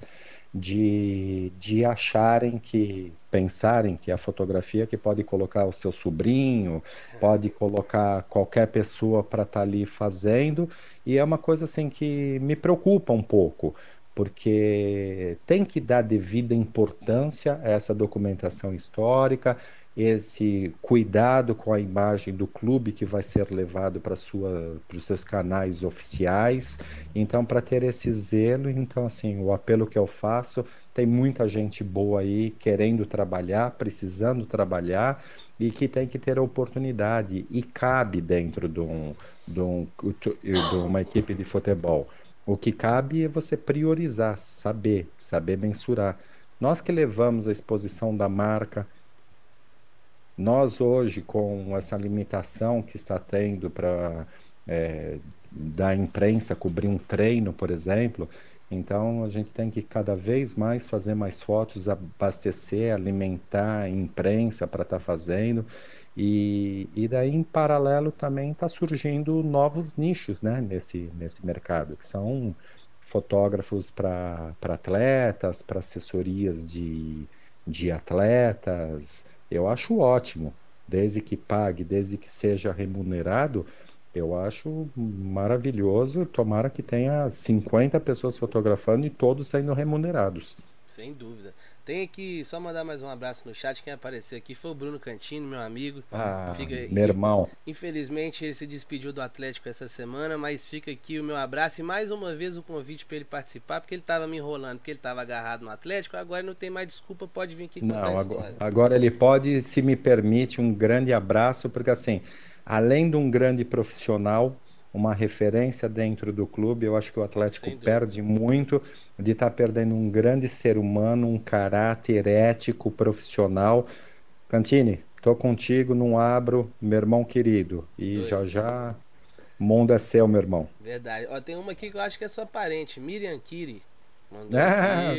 de, de acharem que, pensarem que a fotografia que pode colocar o seu sobrinho, pode colocar qualquer pessoa para estar tá ali fazendo, e é uma coisa assim que me preocupa um pouco, porque tem que dar devida importância a essa documentação histórica, esse cuidado com a imagem do clube que vai ser levado para os seus canais oficiais. Então, para ter esse zelo, então assim, o apelo que eu faço, tem muita gente boa aí querendo trabalhar, precisando trabalhar e que tem que ter a oportunidade e cabe dentro de, um, de, um, de uma equipe de futebol. O que cabe é você priorizar, saber, saber mensurar. Nós que levamos a exposição da marca, nós hoje, com essa limitação que está tendo para é, da imprensa cobrir um treino, por exemplo, então a gente tem que cada vez mais fazer mais fotos, abastecer, alimentar a imprensa para estar tá fazendo. E, e daí, em paralelo, também está surgindo novos nichos né, nesse, nesse mercado, que são fotógrafos para atletas, para assessorias de, de atletas. Eu acho ótimo, desde que pague, desde que seja remunerado, eu acho maravilhoso. Tomara que tenha 50 pessoas fotografando e todos sendo remunerados. Sem dúvida. Tem aqui, só mandar mais um abraço no chat. Quem apareceu aqui foi o Bruno Cantino, meu amigo. Ah, fica, meu irmão. Infelizmente ele se despediu do Atlético essa semana, mas fica aqui o meu abraço e mais uma vez o convite para ele participar, porque ele estava me enrolando, porque ele estava agarrado no Atlético. Agora não tem mais desculpa, pode vir aqui contar não, a história. Agora ele pode, se me permite, um grande abraço, porque assim, além de um grande profissional, uma referência dentro do clube. Eu acho que o Atlético perde muito de estar tá perdendo um grande ser humano, um caráter ético, profissional. Cantini, tô contigo, não abro, meu irmão querido. E Dois. já já, mundo é seu, meu irmão. Verdade. Ó, tem uma aqui que eu acho que é sua parente, Miriam Kiri. Ah,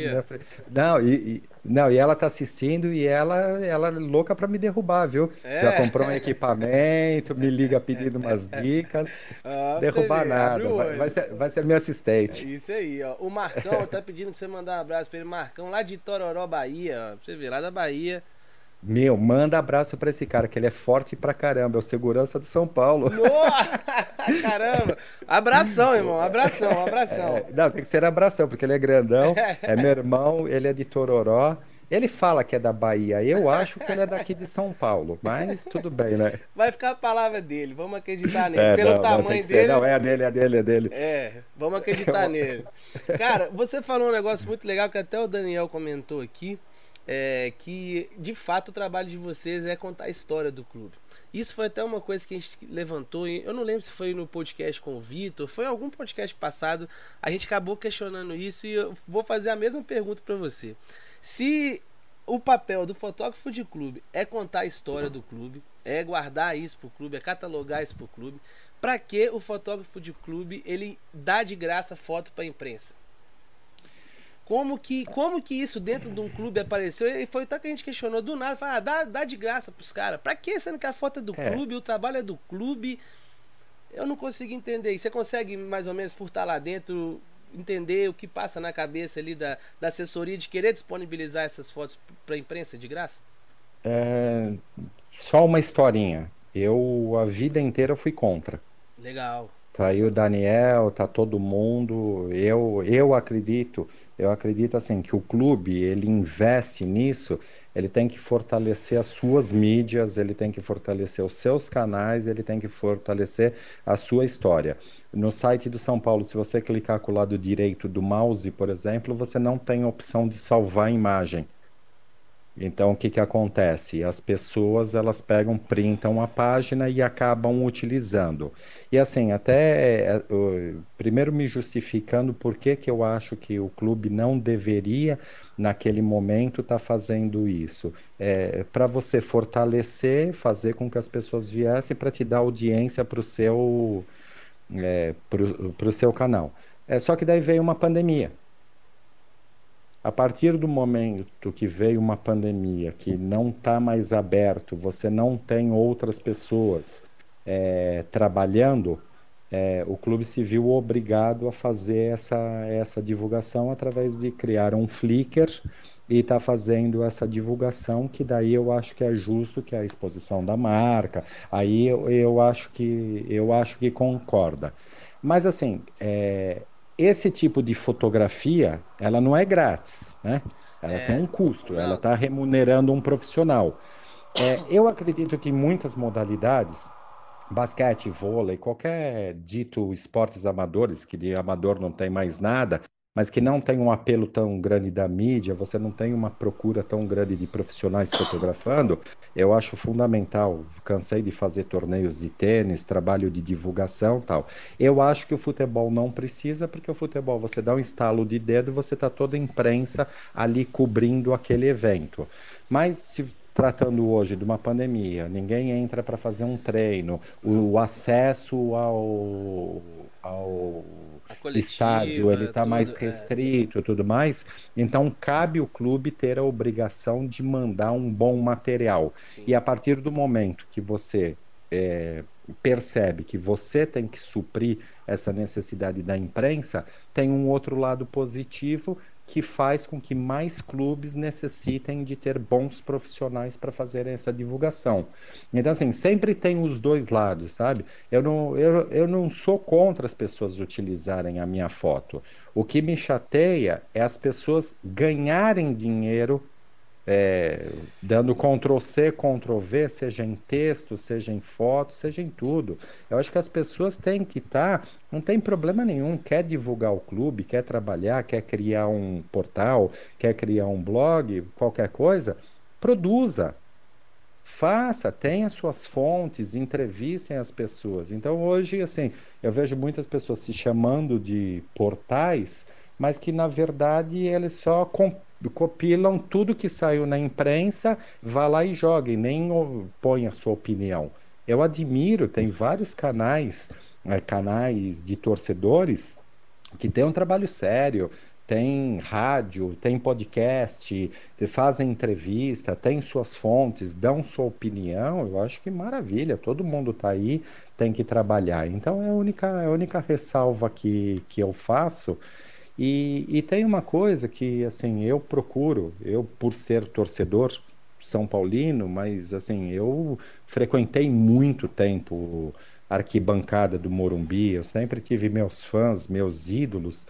não, e, e, não, e ela tá assistindo e ela, ela é louca para me derrubar, viu? É. Já comprou um equipamento, me liga pedindo umas dicas. <laughs> Ah, derrubar nada, vai, vai, ser, vai ser minha assistente. É isso aí, ó. O Marcão tá pedindo pra você mandar um abraço pra ele. Marcão, lá de Tororó, Bahia, ó. Pra você ver, lá da Bahia. Meu, manda abraço pra esse cara, que ele é forte pra caramba, é o segurança do São Paulo. <laughs> Nossa, caramba! Abração, irmão, abração, abração. É, não, tem que ser abração, porque ele é grandão, <laughs> é meu irmão, ele é de Tororó. Ele fala que é da Bahia, eu acho que ele é daqui de São Paulo, mas tudo bem, né? Vai ficar a palavra dele, vamos acreditar nele. É, Pelo não, tamanho não dele. Não, é dele, é dele, é dele. É, vamos acreditar <laughs> nele. Cara, você falou um negócio muito legal que até o Daniel comentou aqui é, que de fato o trabalho de vocês é contar a história do clube. Isso foi até uma coisa que a gente levantou, eu não lembro se foi no podcast com o Vitor, foi em algum podcast passado, a gente acabou questionando isso e eu vou fazer a mesma pergunta para você. Se o papel do fotógrafo de clube é contar a história do clube, é guardar isso pro clube, é catalogar isso pro clube, para que o fotógrafo de clube ele dá de graça foto para imprensa? Como que, como que isso dentro de um clube apareceu? E foi até que a gente questionou do nada. Fala, ah, dá, dá de graça pros caras. Pra que sendo que a foto é do é. clube, o trabalho é do clube? Eu não consigo entender. E você consegue, mais ou menos, por estar lá dentro, entender o que passa na cabeça ali da, da assessoria de querer disponibilizar essas fotos pra imprensa de graça? É, só uma historinha. Eu a vida inteira fui contra. Legal. Tá aí o Daniel, tá todo mundo. Eu, eu acredito eu acredito assim que o clube ele investe nisso, ele tem que fortalecer as suas mídias, ele tem que fortalecer os seus canais, ele tem que fortalecer a sua história. No site do São Paulo, se você clicar com o lado direito do mouse, por exemplo, você não tem opção de salvar a imagem. Então, o que, que acontece? As pessoas elas pegam, printam a página e acabam utilizando. E assim, até uh, primeiro me justificando por que, que eu acho que o clube não deveria, naquele momento, estar tá fazendo isso. É, para você fortalecer, fazer com que as pessoas viessem para te dar audiência para o seu, é, pro, seu canal. É, só que daí veio uma pandemia. A partir do momento que veio uma pandemia, que não está mais aberto, você não tem outras pessoas é, trabalhando, é, o clube se viu obrigado a fazer essa, essa divulgação através de criar um Flickr e está fazendo essa divulgação, que daí eu acho que é justo, que é a exposição da marca. Aí eu, eu acho que eu acho que concorda. Mas assim, é, esse tipo de fotografia, ela não é grátis, né? Ela é, tem um custo, ela está remunerando um profissional. É, eu acredito que muitas modalidades, basquete, vôlei, qualquer dito esportes amadores, que de amador não tem mais nada, mas que não tem um apelo tão grande da mídia, você não tem uma procura tão grande de profissionais fotografando, eu acho fundamental. Cansei de fazer torneios de tênis, trabalho de divulgação tal. Eu acho que o futebol não precisa, porque o futebol você dá um estalo de dedo você está toda a imprensa ali cobrindo aquele evento. Mas se tratando hoje de uma pandemia, ninguém entra para fazer um treino, o acesso ao, ao estádio ele está mais é. restrito e é. tudo mais, então cabe o clube ter a obrigação de mandar um bom material. Sim. E a partir do momento que você é, percebe que você tem que suprir essa necessidade da imprensa, tem um outro lado positivo que faz com que mais clubes necessitem de ter bons profissionais para fazer essa divulgação. Então, assim, sempre tem os dois lados, sabe? Eu não, eu, eu não sou contra as pessoas utilizarem a minha foto. O que me chateia é as pessoas ganharem dinheiro é, dando Ctrl C, Ctrl V, seja em texto, seja em foto, seja em tudo. Eu acho que as pessoas têm que estar, tá, não tem problema nenhum, quer divulgar o clube, quer trabalhar, quer criar um portal, quer criar um blog, qualquer coisa, produza. Faça, tenha suas fontes, entrevistem as pessoas. Então hoje, assim, eu vejo muitas pessoas se chamando de portais, mas que na verdade eles só copilam tudo que saiu na imprensa, vá lá e jogue, nem põe a sua opinião. Eu admiro, tem vários canais, é, canais de torcedores que têm um trabalho sério, tem rádio, tem podcast, fazem entrevista, tem suas fontes, dão sua opinião, eu acho que maravilha, todo mundo está aí, tem que trabalhar. Então é a única, é a única ressalva que, que eu faço e, e tem uma coisa que, assim, eu procuro, eu por ser torcedor são paulino, mas assim, eu frequentei muito tempo arquibancada do Morumbi, eu sempre tive meus fãs, meus ídolos,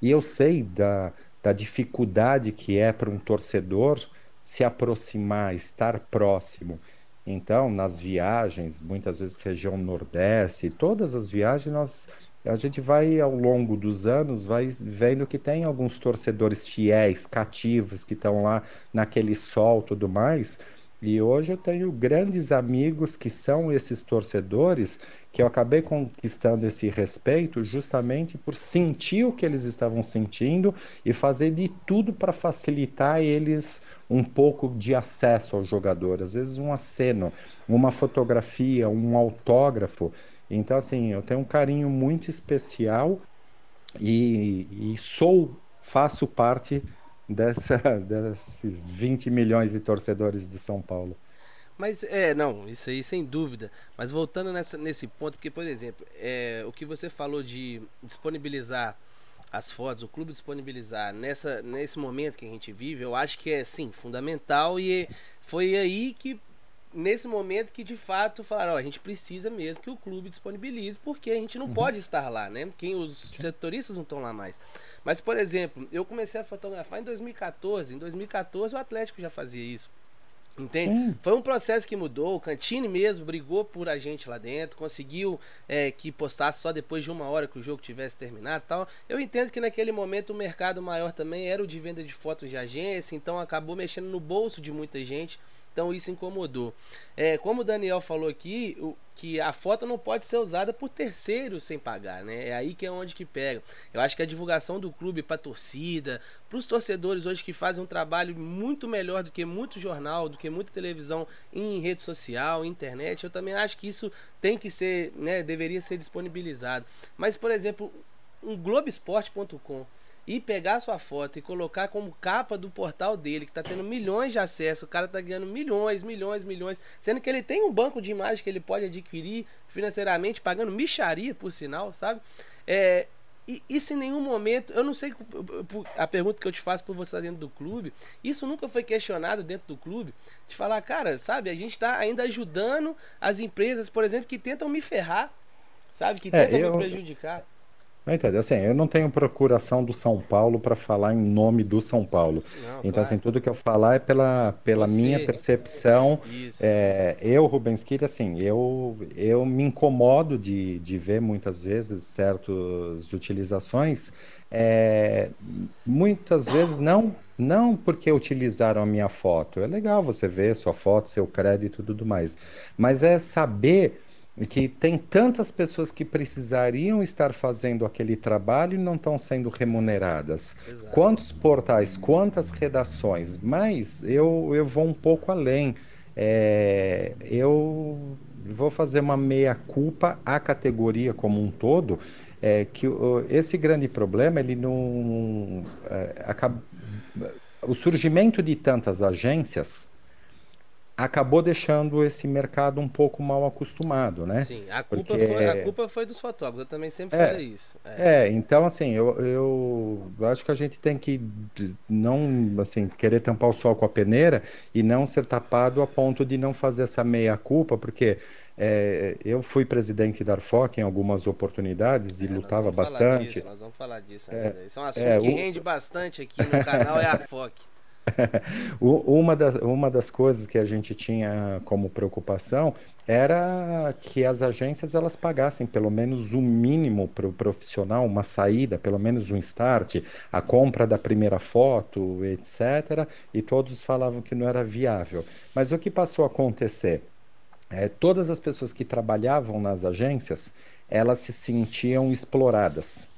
e eu sei da, da dificuldade que é para um torcedor se aproximar, estar próximo. Então, nas viagens, muitas vezes região Nordeste, todas as viagens nós a gente vai ao longo dos anos vai vendo que tem alguns torcedores fiéis, cativos que estão lá naquele sol tudo mais. E hoje eu tenho grandes amigos que são esses torcedores que eu acabei conquistando esse respeito justamente por sentir o que eles estavam sentindo e fazer de tudo para facilitar eles um pouco de acesso ao jogador, às vezes um aceno, uma fotografia, um autógrafo. Então, assim, eu tenho um carinho muito especial e, e sou, faço parte dessa, <laughs> desses 20 milhões de torcedores de São Paulo. Mas é, não, isso aí sem dúvida. Mas voltando nessa, nesse ponto, porque, por exemplo, é, o que você falou de disponibilizar as fotos, o clube disponibilizar nessa, nesse momento que a gente vive, eu acho que é sim fundamental e foi aí que nesse momento que de fato falaram, ó, a gente precisa mesmo que o clube disponibilize, porque a gente não uhum. pode estar lá, né? Quem os setoristas não estão lá mais. Mas, por exemplo, eu comecei a fotografar em 2014. Em 2014 o Atlético já fazia isso. Entende? Sim. Foi um processo que mudou. O Cantini mesmo brigou por a gente lá dentro, conseguiu é, que postasse só depois de uma hora que o jogo tivesse terminado tal. Eu entendo que naquele momento o mercado maior também era o de venda de fotos de agência, então acabou mexendo no bolso de muita gente. Então isso incomodou. É, como o Daniel falou aqui, o, que a foto não pode ser usada por terceiros sem pagar, né? É aí que é onde que pega. Eu acho que a divulgação do clube para torcida, para os torcedores hoje que fazem um trabalho muito melhor do que muito jornal, do que muita televisão em rede social, internet, eu também acho que isso tem que ser, né, deveria ser disponibilizado. Mas por exemplo, um globesport.com e pegar sua foto e colocar como capa do portal dele, que tá tendo milhões de acessos, o cara tá ganhando milhões, milhões, milhões, sendo que ele tem um banco de imagens que ele pode adquirir financeiramente, pagando micharia, por sinal, sabe? É, e isso em nenhum momento, eu não sei a pergunta que eu te faço por você estar dentro do clube, isso nunca foi questionado dentro do clube, de falar, cara, sabe, a gente está ainda ajudando as empresas, por exemplo, que tentam me ferrar, sabe, que é, tentam é, eu... me prejudicar. Entendeu? Assim, eu não tenho procuração do São Paulo para falar em nome do São Paulo. Não, Então, claro. assim, tudo que eu falar é pela, pela minha percepção. É, eu, Rubens Kid, assim, eu, eu me incomodo de, de ver muitas vezes certas utilizações, é, muitas vezes não, não porque utilizaram a minha foto. É legal você ver sua foto, seu crédito e tudo mais, mas é saber que tem tantas pessoas que precisariam estar fazendo aquele trabalho e não estão sendo remuneradas. Exato. Quantos portais, quantas redações, mas eu, eu vou um pouco além. É, eu vou fazer uma meia-culpa à categoria como um todo, é, que o- esse grande problema, ele não... é, acaba- o surgimento de tantas agências acabou deixando esse mercado um pouco mal acostumado, né? Sim, a culpa, Porque- foi, a culpa foi dos fotógrafos. Eu também sempre É. falei isso. É. É, então assim, eu, eu acho que a gente tem que não, assim, querer tampar o sol com a peneira e não ser tapado a ponto de não fazer essa meia-culpa, porque é, eu fui presidente da Arfoc em algumas oportunidades e É, nós lutava falar bastante. disso, nós vamos falar disso ainda. Isso é um assunto é, que o- rende bastante aqui no canal, é a FOC. <laughs> Uma das, uma das coisas que a gente tinha como preocupação era que as agências elas pagassem pelo menos o mínimo para o profissional, uma saída, pelo menos um start, a compra da primeira foto, etc. E todos falavam que não era viável. Mas o que passou a acontecer? É, todas as pessoas que trabalhavam nas agências, elas se sentiam exploradas.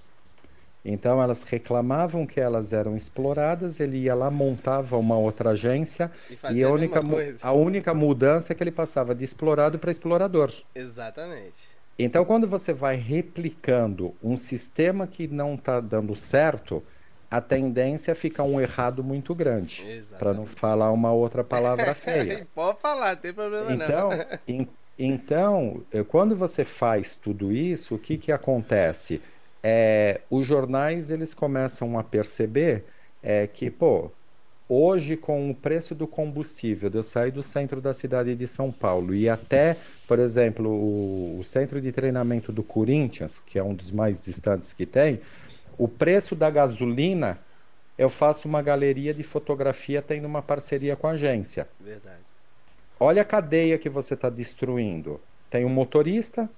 Então elas reclamavam que elas eram exploradas, ele ia lá, montava uma outra agência E e a única, a única mudança é que ele passava de explorado para explorador. Exatamente. Então quando você vai replicando um sistema que não está dando certo, a tendência é ficar um errado muito grande, para não falar uma outra palavra <laughs> feia. Pode falar, não tem problema Então, não. en- então, eh, quando você faz tudo isso, o que que acontece? É, os jornais eles começam a perceber é, que, pô, hoje com o preço do combustível, de eu sair do centro da cidade de São Paulo e até, por exemplo, o, o centro de treinamento do Corinthians, que é um dos mais distantes que tem, o preço da gasolina, eu faço uma galeria de fotografia tendo uma parceria com a agência. Verdade. Olha a cadeia que você está destruindo. Tem um motorista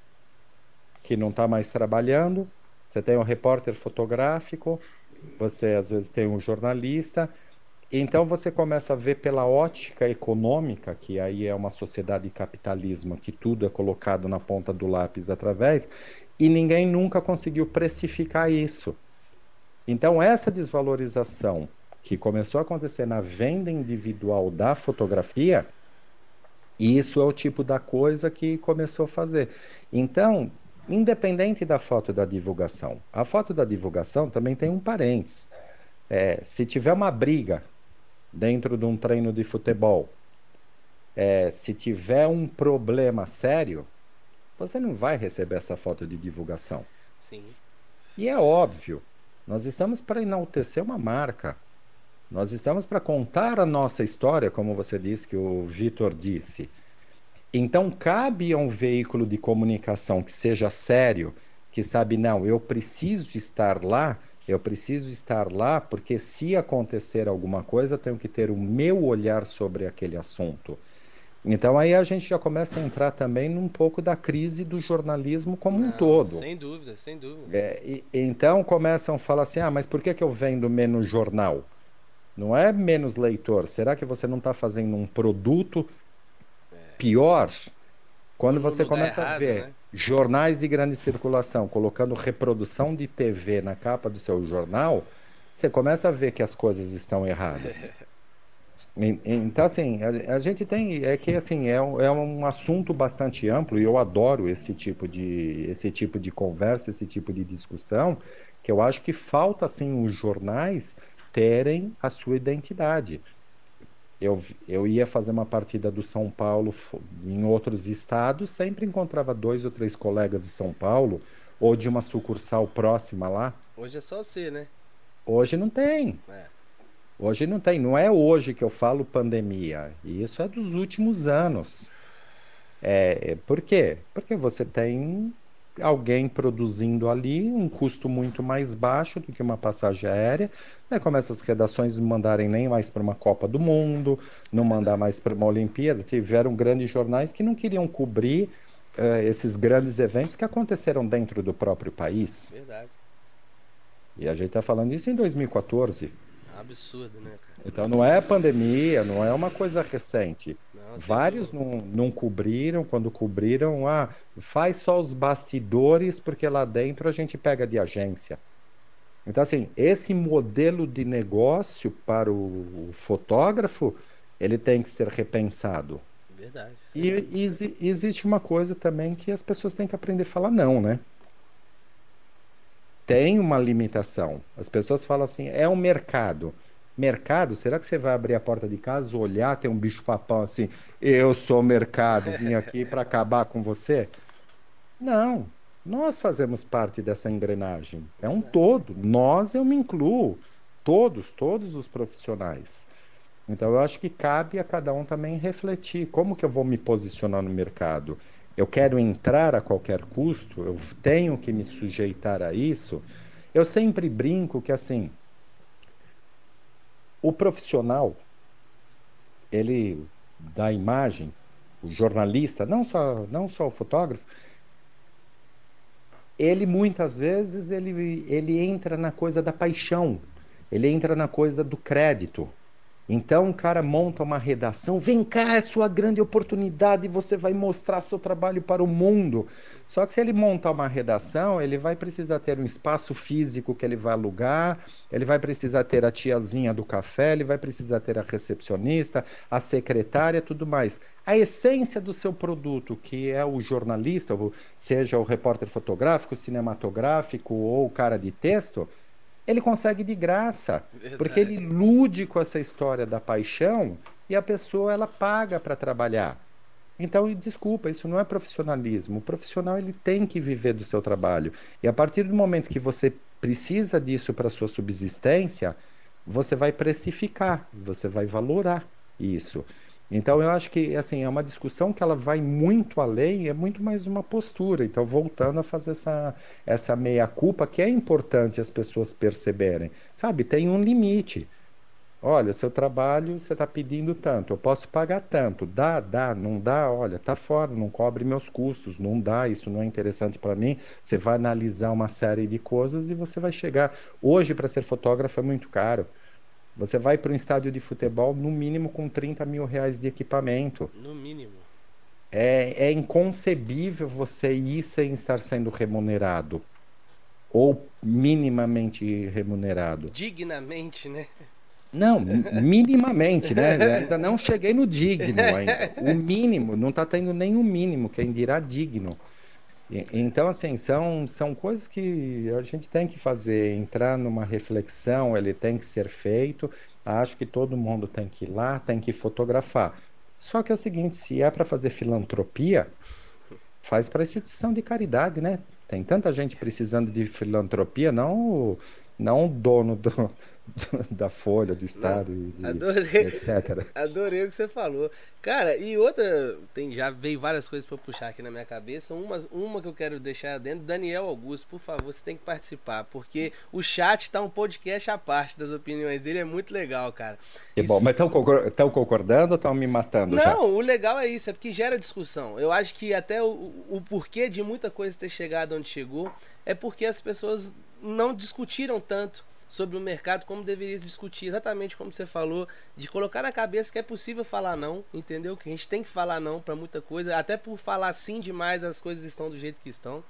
que não está mais trabalhando, você tem um repórter fotográfico, você às vezes tem um jornalista. Então você começa a ver pela ótica econômica, que aí é uma sociedade de capitalismo, que tudo é colocado na ponta do lápis através, e ninguém nunca conseguiu precificar isso. Então essa desvalorização que começou a acontecer na venda individual da fotografia, isso é o tipo da coisa que começou a fazer. Então, independente da foto da divulgação, a foto da divulgação também tem um parênteses. É, se tiver uma briga dentro de um treino de futebol, é, se tiver um problema sério, você não vai receber essa foto de divulgação. Sim. E é óbvio, nós estamos para enaltecer uma marca. Nós estamos para contar a nossa história, como você disse que o Vitor disse. Então, cabe a um veículo de comunicação que seja sério, que sabe, não, eu preciso estar lá, eu preciso estar lá, porque se acontecer alguma coisa, eu tenho que ter o meu olhar sobre aquele assunto. Então, aí a gente já começa a entrar também num pouco da crise do jornalismo como um Não, todo. Sem dúvida, sem dúvida. É, e- então começam a falar assim: ah, mas por que que eu vendo menos jornal? Não é menos leitor. Será que você não está fazendo um produto pior? Quando você começa a errado, ver né? jornais de grande circulação colocando reprodução de TV na capa do seu jornal, você começa a ver que as coisas estão erradas. <laughs> Então, assim, a, a gente tem. É que, assim, é, um- é um assunto bastante amplo e eu adoro esse tipo de, esse tipo de conversa, esse tipo de discussão, que eu acho que falta, assim, os jornais terem a sua identidade. Eu, eu ia fazer uma partida do São Paulo em outros estados, sempre encontrava dois ou três colegas de São Paulo ou de uma sucursal próxima lá. Hoje é só você, né? Hoje não tem. É. Hoje não tem, não é hoje que eu falo pandemia, e isso é dos últimos anos. É, é, por quê? Porque você tem alguém produzindo ali, um custo muito mais baixo do que uma passagem aérea. Né? Começa as redações não mandarem nem mais para uma Copa do Mundo, não mandar mais para uma Olimpíada. Tiveram grandes jornais que não queriam cobrir uh, esses grandes eventos que aconteceram dentro do próprio país. Verdade. E a gente está falando isso em 2014. É absurdo, né, cara? Então não é pandemia, não é uma coisa recente. Não, Vários não, não cobriram, quando cobriram, ah, faz só os bastidores, porque lá dentro a gente pega de agência. Então, assim, esse modelo de negócio para o fotógrafo, ele tem que ser repensado. Verdade. E, e, existe uma coisa também que as pessoas têm que aprender a falar não, né? Tem uma limitação. As pessoas falam assim, é um mercado. Mercado, será que você vai abrir a porta de casa, olhar, tem um bicho papão assim, eu sou mercado, vim aqui <laughs> para acabar com você? Não, nós fazemos parte dessa engrenagem. É um todo. Nós, eu me incluo. Todos, todos os profissionais. Então, eu acho que cabe a cada um também refletir como que eu vou me posicionar no mercado. Eu quero entrar a qualquer custo, eu tenho que me sujeitar a isso. Eu sempre brinco que assim, o profissional, ele da imagem, o jornalista, não só, não só o fotógrafo, ele muitas vezes ele, ele entra na coisa da paixão, ele entra na coisa do crédito. Então o cara monta uma redação, vem cá, é sua grande oportunidade, você vai mostrar seu trabalho para o mundo. Só que se ele montar uma redação, ele vai precisar ter um espaço físico que ele vai alugar, ele vai precisar ter a tiazinha do café, ele vai precisar ter a recepcionista, a secretária, tudo mais. A essência do seu produto, que é o jornalista, seja o repórter fotográfico, cinematográfico ou o cara de texto, ele consegue de graça, Verdade. porque ele ilude com essa história da paixão e a pessoa ela paga para trabalhar. Então, desculpa, isso não é profissionalismo. O profissional ele tem que viver do seu trabalho. E a partir do momento que você precisa disso para sua subsistência, você vai precificar, você vai valorar isso. Então eu acho que assim é uma discussão que ela vai muito além, é muito mais uma postura. Então voltando a fazer essa essa meia culpa que é importante as pessoas perceberem, sabe? Tem um limite. Olha, seu trabalho você está pedindo tanto, eu posso pagar tanto, dá, dá, não dá, olha, tá fora, não cobre meus custos, não dá, isso não é interessante para mim. Você vai analisar uma série de coisas e você vai chegar. Hoje para ser fotógrafo é muito caro. Você vai para um estádio de futebol, no mínimo, com 30 mil reais de equipamento. No mínimo. É, é inconcebível você ir sem estar sendo remunerado. Ou minimamente remunerado. Dignamente, né? Não, <laughs> minimamente, né? ainda não cheguei no digno <laughs> ainda. O mínimo, não está tendo nem o mínimo, quem dirá digno. Então, assim, são, são coisas que a gente tem que fazer, entrar numa reflexão, ele tem que ser feito. Acho que todo mundo tem que ir lá, tem que fotografar. Só que é o seguinte, se é para fazer filantropia, faz para instituição de caridade, né? Tem tanta gente precisando de filantropia, não não o dono do, <laughs> da Folha, do Estado, Não, adorei, etc. <laughs> Adorei o que você falou. Cara, e outra, tem, já veio várias coisas para puxar aqui na minha cabeça. Uma, uma que eu quero deixar dentro, Daniel Augusto, por favor, você tem que participar, porque o chat tá um podcast à parte das opiniões dele, é muito legal, cara. Que isso... bom, mas estão concordando ou estão me matando? Não, já? o legal é isso, é porque gera discussão. Eu acho que até o, o porquê de muita coisa ter chegado onde chegou é porque as pessoas não discutiram tanto sobre o mercado como deveria discutir, exatamente como você falou, de colocar na cabeça que é possível falar não, entendeu? Que a gente tem que falar não para muita coisa, até por falar sim demais as coisas estão do jeito que estão.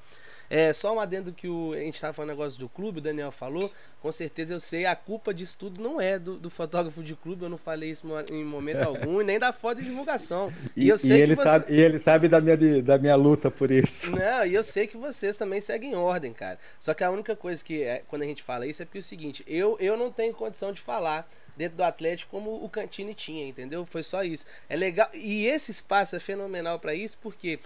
É, só um adendo que o, a gente estava falando negócio do clube, o Daniel falou, com certeza eu sei, a culpa disso tudo não é do, do fotógrafo de clube, eu não falei isso em momento algum, e nem da foto de divulgação. <laughs> E, e eu sei e ele você... sabe E ele sabe da minha, da minha luta por isso. Não, e eu sei que vocês também seguem ordem, cara. Só que a única coisa que, é, quando a gente fala isso, é porque é o seguinte, eu, eu não tenho condição de falar dentro do Atlético como o Cantini tinha, entendeu? Foi só isso. É legal. E esse espaço é fenomenal para isso, porque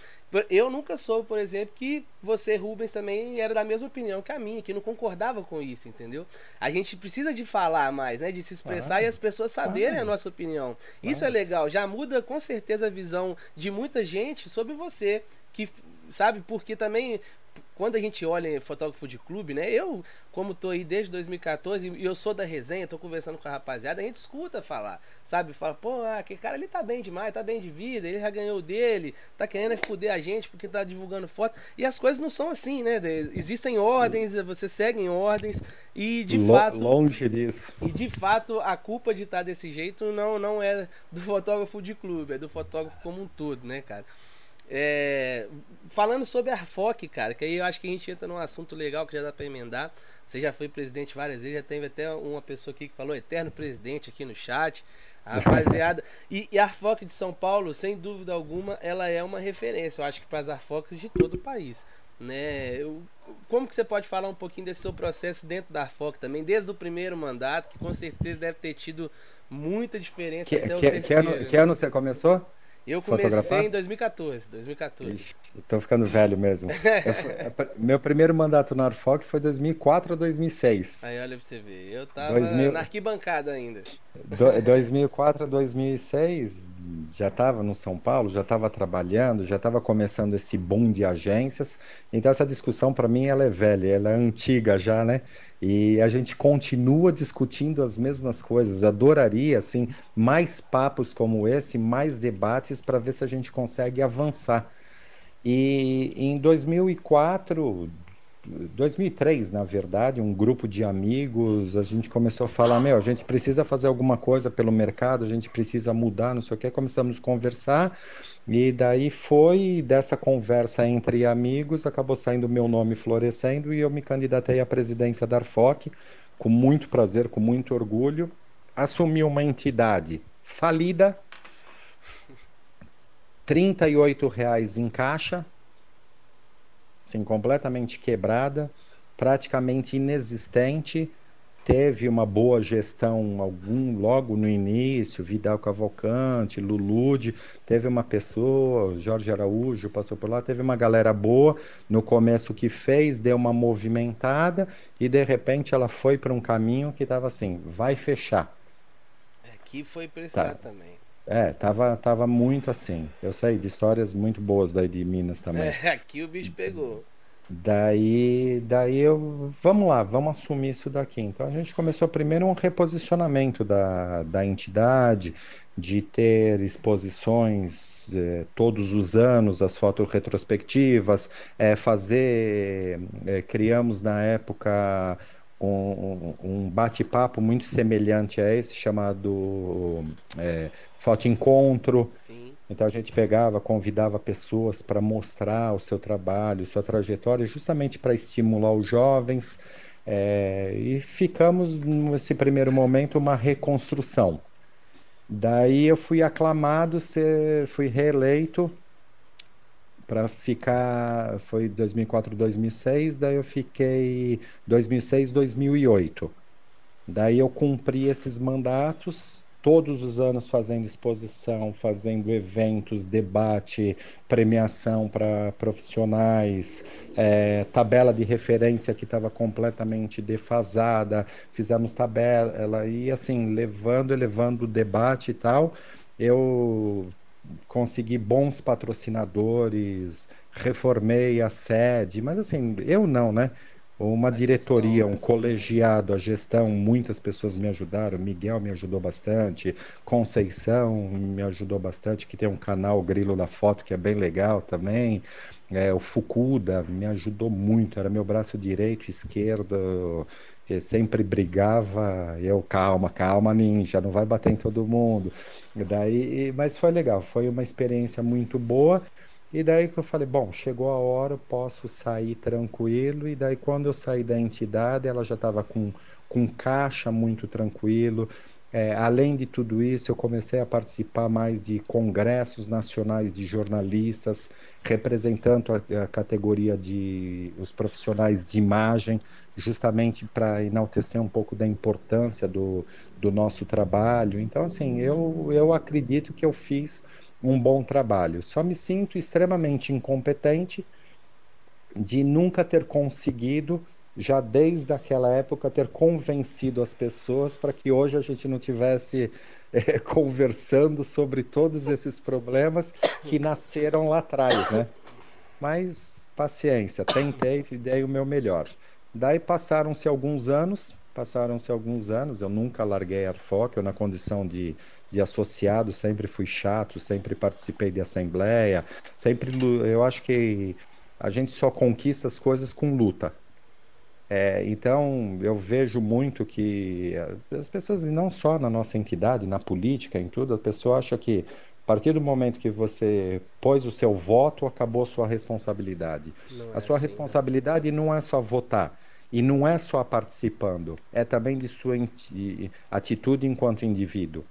eu nunca soube, por exemplo, que você, Rubens, também era da mesma opinião que a minha, que não concordava com isso, entendeu? A gente precisa de falar mais, né? De se expressar e as pessoas saberem a nossa opinião. Isso é legal. Já muda com certeza a visão de muita gente sobre você. Que, sabe, porque também quando a gente olha em fotógrafo de clube, né? Eu, como tô aí desde 2014 e eu sou da resenha, tô conversando com a rapaziada, a gente escuta falar, sabe? Fala, pô, ah, aquele cara ali tá bem demais, tá bem de vida, ele já ganhou dele, tá querendo é fuder a gente porque tá divulgando foto. E as coisas não são assim, né? Existem ordens, você segue em ordens e de Lo fato. Longe disso. E de fato, a culpa de estar tá desse jeito não, não é do fotógrafo de clube, é do fotógrafo como um todo, né, cara? É, falando sobre a Arfoc, cara, que aí eu acho que a gente entra num assunto legal que já dá para emendar. Você já foi presidente várias vezes, já teve até uma pessoa aqui que falou eterno presidente aqui no chat. Rapaziada. e, e a Arfoc de São Paulo, sem dúvida alguma, ela é uma referência, eu acho que para as Arfocs de todo o país. Né? Eu, como que você pode falar um pouquinho desse seu processo dentro da Arfoc também, desde o primeiro mandato, que com certeza deve ter tido muita diferença que, até que, o terceiro. Que ano, que ano você começou? Eu comecei fotografar? em 2014. 2014. Ixi, tô ficando velho mesmo. <laughs> eu, meu primeiro mandato na Arfoc foi 2004 a 2006. Aí olha pra você ver. Eu tava 2000... na arquibancada ainda. Do, 2004 a 2006, já estava no São Paulo, já estava trabalhando, já estava começando esse boom de agências. Então essa discussão para mim ela é velha, ela é antiga já, né? E a gente continua discutindo as mesmas coisas. Adoraria assim mais papos como esse, mais debates para ver se a gente consegue avançar. E em 2004, 2003, na verdade, um grupo de amigos, a gente começou a falar, meu, a gente precisa fazer alguma coisa pelo mercado, a gente precisa mudar, não sei o que, começamos a conversar, e daí foi dessa conversa entre amigos, acabou saindo meu nome florescendo, e eu me candidatei à presidência da Arfoc, com muito prazer, com muito orgulho, assumi uma entidade falida, R$ reais em caixa, assim, completamente quebrada, praticamente inexistente. Teve uma boa gestão algum logo no início, Vidal Cavalcante, Lulude, teve uma pessoa, Jorge Araújo passou por lá, teve uma galera boa no começo que fez, deu uma movimentada e de repente ela foi para um caminho que estava assim, vai fechar. Aqui foi precisar tá. também. É, tava, tava muito assim. Eu sei de histórias muito boas daí de Minas também. É, <laughs> aqui o bicho pegou. Daí, daí eu, vamos lá, vamos assumir isso daqui. Então a gente começou primeiro um reposicionamento da, da entidade, de ter exposições eh, todos os anos, as fotos retrospectivas, eh, fazer, eh, criamos na época um, um bate-papo muito semelhante a esse, chamado foto encontro. Sim. Então a gente pegava, convidava pessoas para mostrar o seu trabalho, sua trajetória, justamente para estimular os jovens. É, e ficamos nesse primeiro momento uma reconstrução. Daí eu fui aclamado, ser, fui reeleito para ficar, foi 2004, 2006, daí eu fiquei 2006, 2008. Daí eu cumpri esses mandatos todos os anos fazendo exposição, fazendo eventos, debate, premiação para profissionais, é, tabela de referência que estava completamente defasada, fizemos tabela e assim, levando, elevando o debate e tal, eu consegui bons patrocinadores, reformei a sede, mas assim, eu não, né? Uma diretoria, um colegiado, a gestão, muitas pessoas me ajudaram. Miguel me ajudou bastante, Conceição me ajudou bastante, que tem um canal Grilo da Foto que é bem legal também. É, o Fukuda me ajudou muito, era meu braço direito, esquerdo, sempre brigava. Eu, calma, calma, ninja, não vai bater em todo mundo. Daí, mas foi legal, foi uma experiência muito boa. E daí que eu falei, bom, chegou a hora, posso sair tranquilo. E daí quando eu saí da entidade, ela já estava com, com caixa muito tranquilo. É, além de tudo isso, eu comecei a participar mais de congressos nacionais de jornalistas, representando a, a categoria de os profissionais de imagem, justamente para enaltecer um pouco da importância do, do nosso trabalho. Então, assim, eu, eu acredito que eu fiz um bom trabalho. Só me sinto extremamente incompetente de nunca ter conseguido, já desde aquela época, ter convencido as pessoas para que hoje a gente não tivesse é, <laughs> conversando sobre todos esses problemas que nasceram lá atrás, né? Mas paciência, tentei e dei o meu melhor. Daí passaram-se alguns anos, passaram-se alguns anos, eu nunca larguei a Arfoc, eu na condição de, de associado sempre fui chato, sempre participei de assembleia, sempre eu acho que a gente só conquista as coisas com luta. É, então eu vejo muito que as pessoas, não só na nossa entidade, na política, em tudo, a pessoa acha que a partir do momento que você pôs o seu voto, acabou a sua responsabilidade. Não a é sua assim, né? responsabilidade não é só votar. E não é só participando, é também de sua atitude enquanto indivíduo.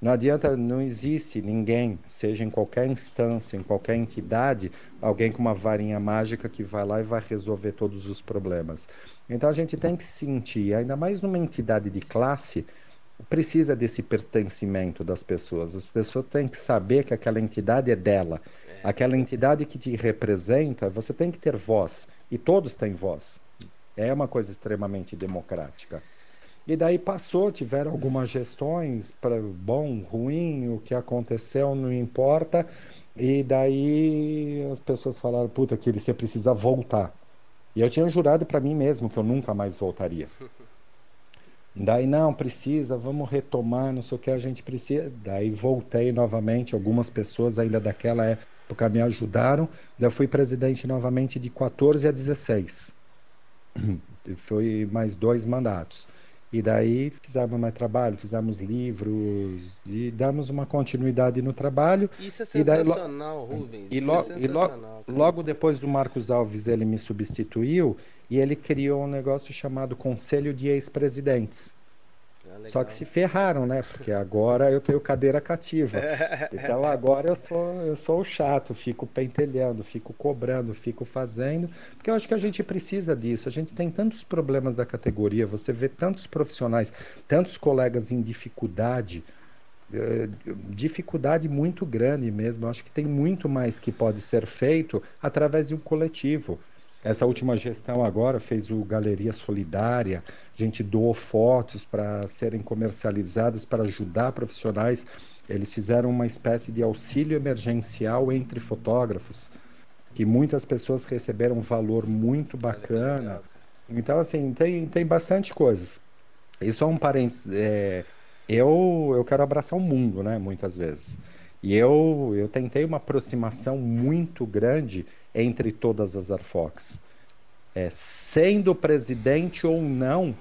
Não adianta, não existe ninguém, seja em qualquer instância, em qualquer entidade, alguém com uma varinha mágica que vai lá e vai resolver todos os problemas. Então a gente tem que sentir, ainda mais numa entidade de classe, precisa desse pertencimento das pessoas. As pessoas têm que saber que aquela entidade é dela. É. Aquela entidade que te representa, você tem que ter voz. E todos têm voz. É uma coisa extremamente democrática. E daí passou, tiveram algumas gestões para bom, ruim, o que aconteceu não importa. E daí as pessoas falaram, puta, que você precisa voltar. E eu tinha jurado para mim mesmo que eu nunca mais voltaria. <laughs> Daí não precisa, vamos retomar, não sei o que a gente precisa. Daí voltei novamente, algumas pessoas ainda daquela época me ajudaram. Daí eu fui presidente novamente de 14 a 16. <clears throat> Foi mais dois mandatos. E daí fizemos mais trabalho, fizemos livros e damos uma continuidade no trabalho. Isso é sensacional, daí, Rubens. E, lo, é e lo, logo depois do Marcos Alves ele me substituiu e ele criou um negócio chamado Conselho de Ex-Presidentes. Só que se ferraram, né? Porque agora eu tenho cadeira cativa. <laughs> Então agora eu sou, eu sou o chato, fico pentelhando, fico cobrando, fico fazendo. Porque eu acho que a gente precisa disso. A gente tem tantos problemas da categoria, você vê tantos profissionais, tantos colegas em dificuldade. Eh, dificuldade muito grande mesmo. Eu acho que tem muito mais que pode ser feito através de um coletivo. Essa última gestão agora fez o Galeria Solidária, a gente doou fotos para serem comercializadas para ajudar profissionais. Eles fizeram uma espécie de auxílio emergencial entre fotógrafos, que muitas pessoas receberam um valor muito bacana. Então, assim, tem, tem bastante coisas. E só um parênteses, é, eu, eu quero abraçar o mundo, né, muitas vezes. E eu, eu tentei uma aproximação muito grande entre todas as Arfox. É, sendo presidente ou não,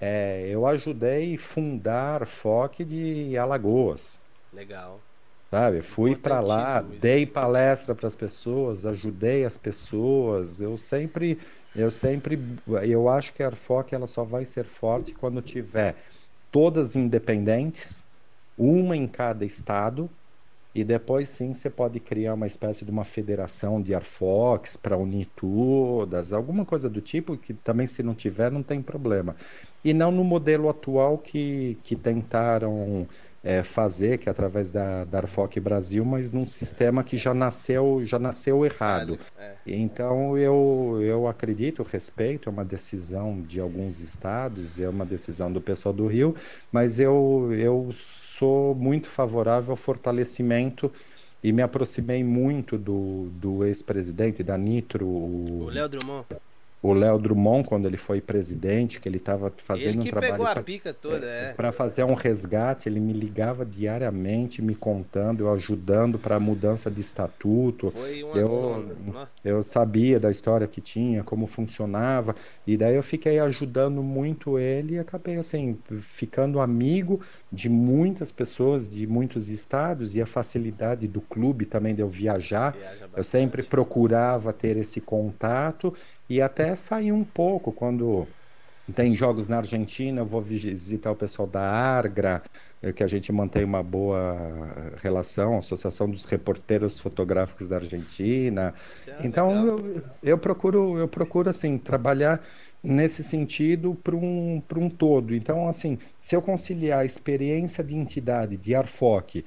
é, eu ajudei a fundar a Arfoc de Alagoas. Legal. Sabe, fui para lá, isso. dei palestra para as pessoas, ajudei as pessoas. Eu sempre, eu sempre, eu acho que a Arfoc ela só vai ser forte quando tiver todas independentes, uma em cada estado, e depois sim você pode criar uma espécie de uma federação de Arfox para unir todas, alguma coisa do tipo, que também se não tiver não tem problema. E não no modelo atual que, que tentaram é, fazer, que é através da, da Arfoc Brasil, mas num sistema que já nasceu, já nasceu errado. É. Então eu, eu acredito, respeito, é uma decisão de alguns estados, é uma decisão do pessoal do Rio, mas eu, eu sou muito favorável ao fortalecimento e me aproximei muito do, do ex-presidente da Nitro. O Léo Drummond o Léo Drummond, quando ele foi presidente, que ele estava fazendo ele que um trabalho. pegou a pica toda, é. Para fazer um resgate, ele me ligava diariamente, me contando, eu ajudando para a mudança de estatuto. Foi uma eu, eu sabia da história que tinha, como funcionava, e daí eu fiquei ajudando muito ele e acabei assim, ficando amigo de muitas pessoas de muitos estados e a facilidade do clube também de eu viajar. Eu sempre procurava ter esse contato e até sair um pouco quando tem jogos na Argentina, eu vou visitar o pessoal da Argra, eh, que a gente mantém uma boa relação, Associação dos Reporteiros Fotográficos da Argentina. Ah, então eu, eu, procuro, eu procuro assim trabalhar nesse sentido para um, um todo. Então assim, se eu conciliar a experiência de entidade de Arfoc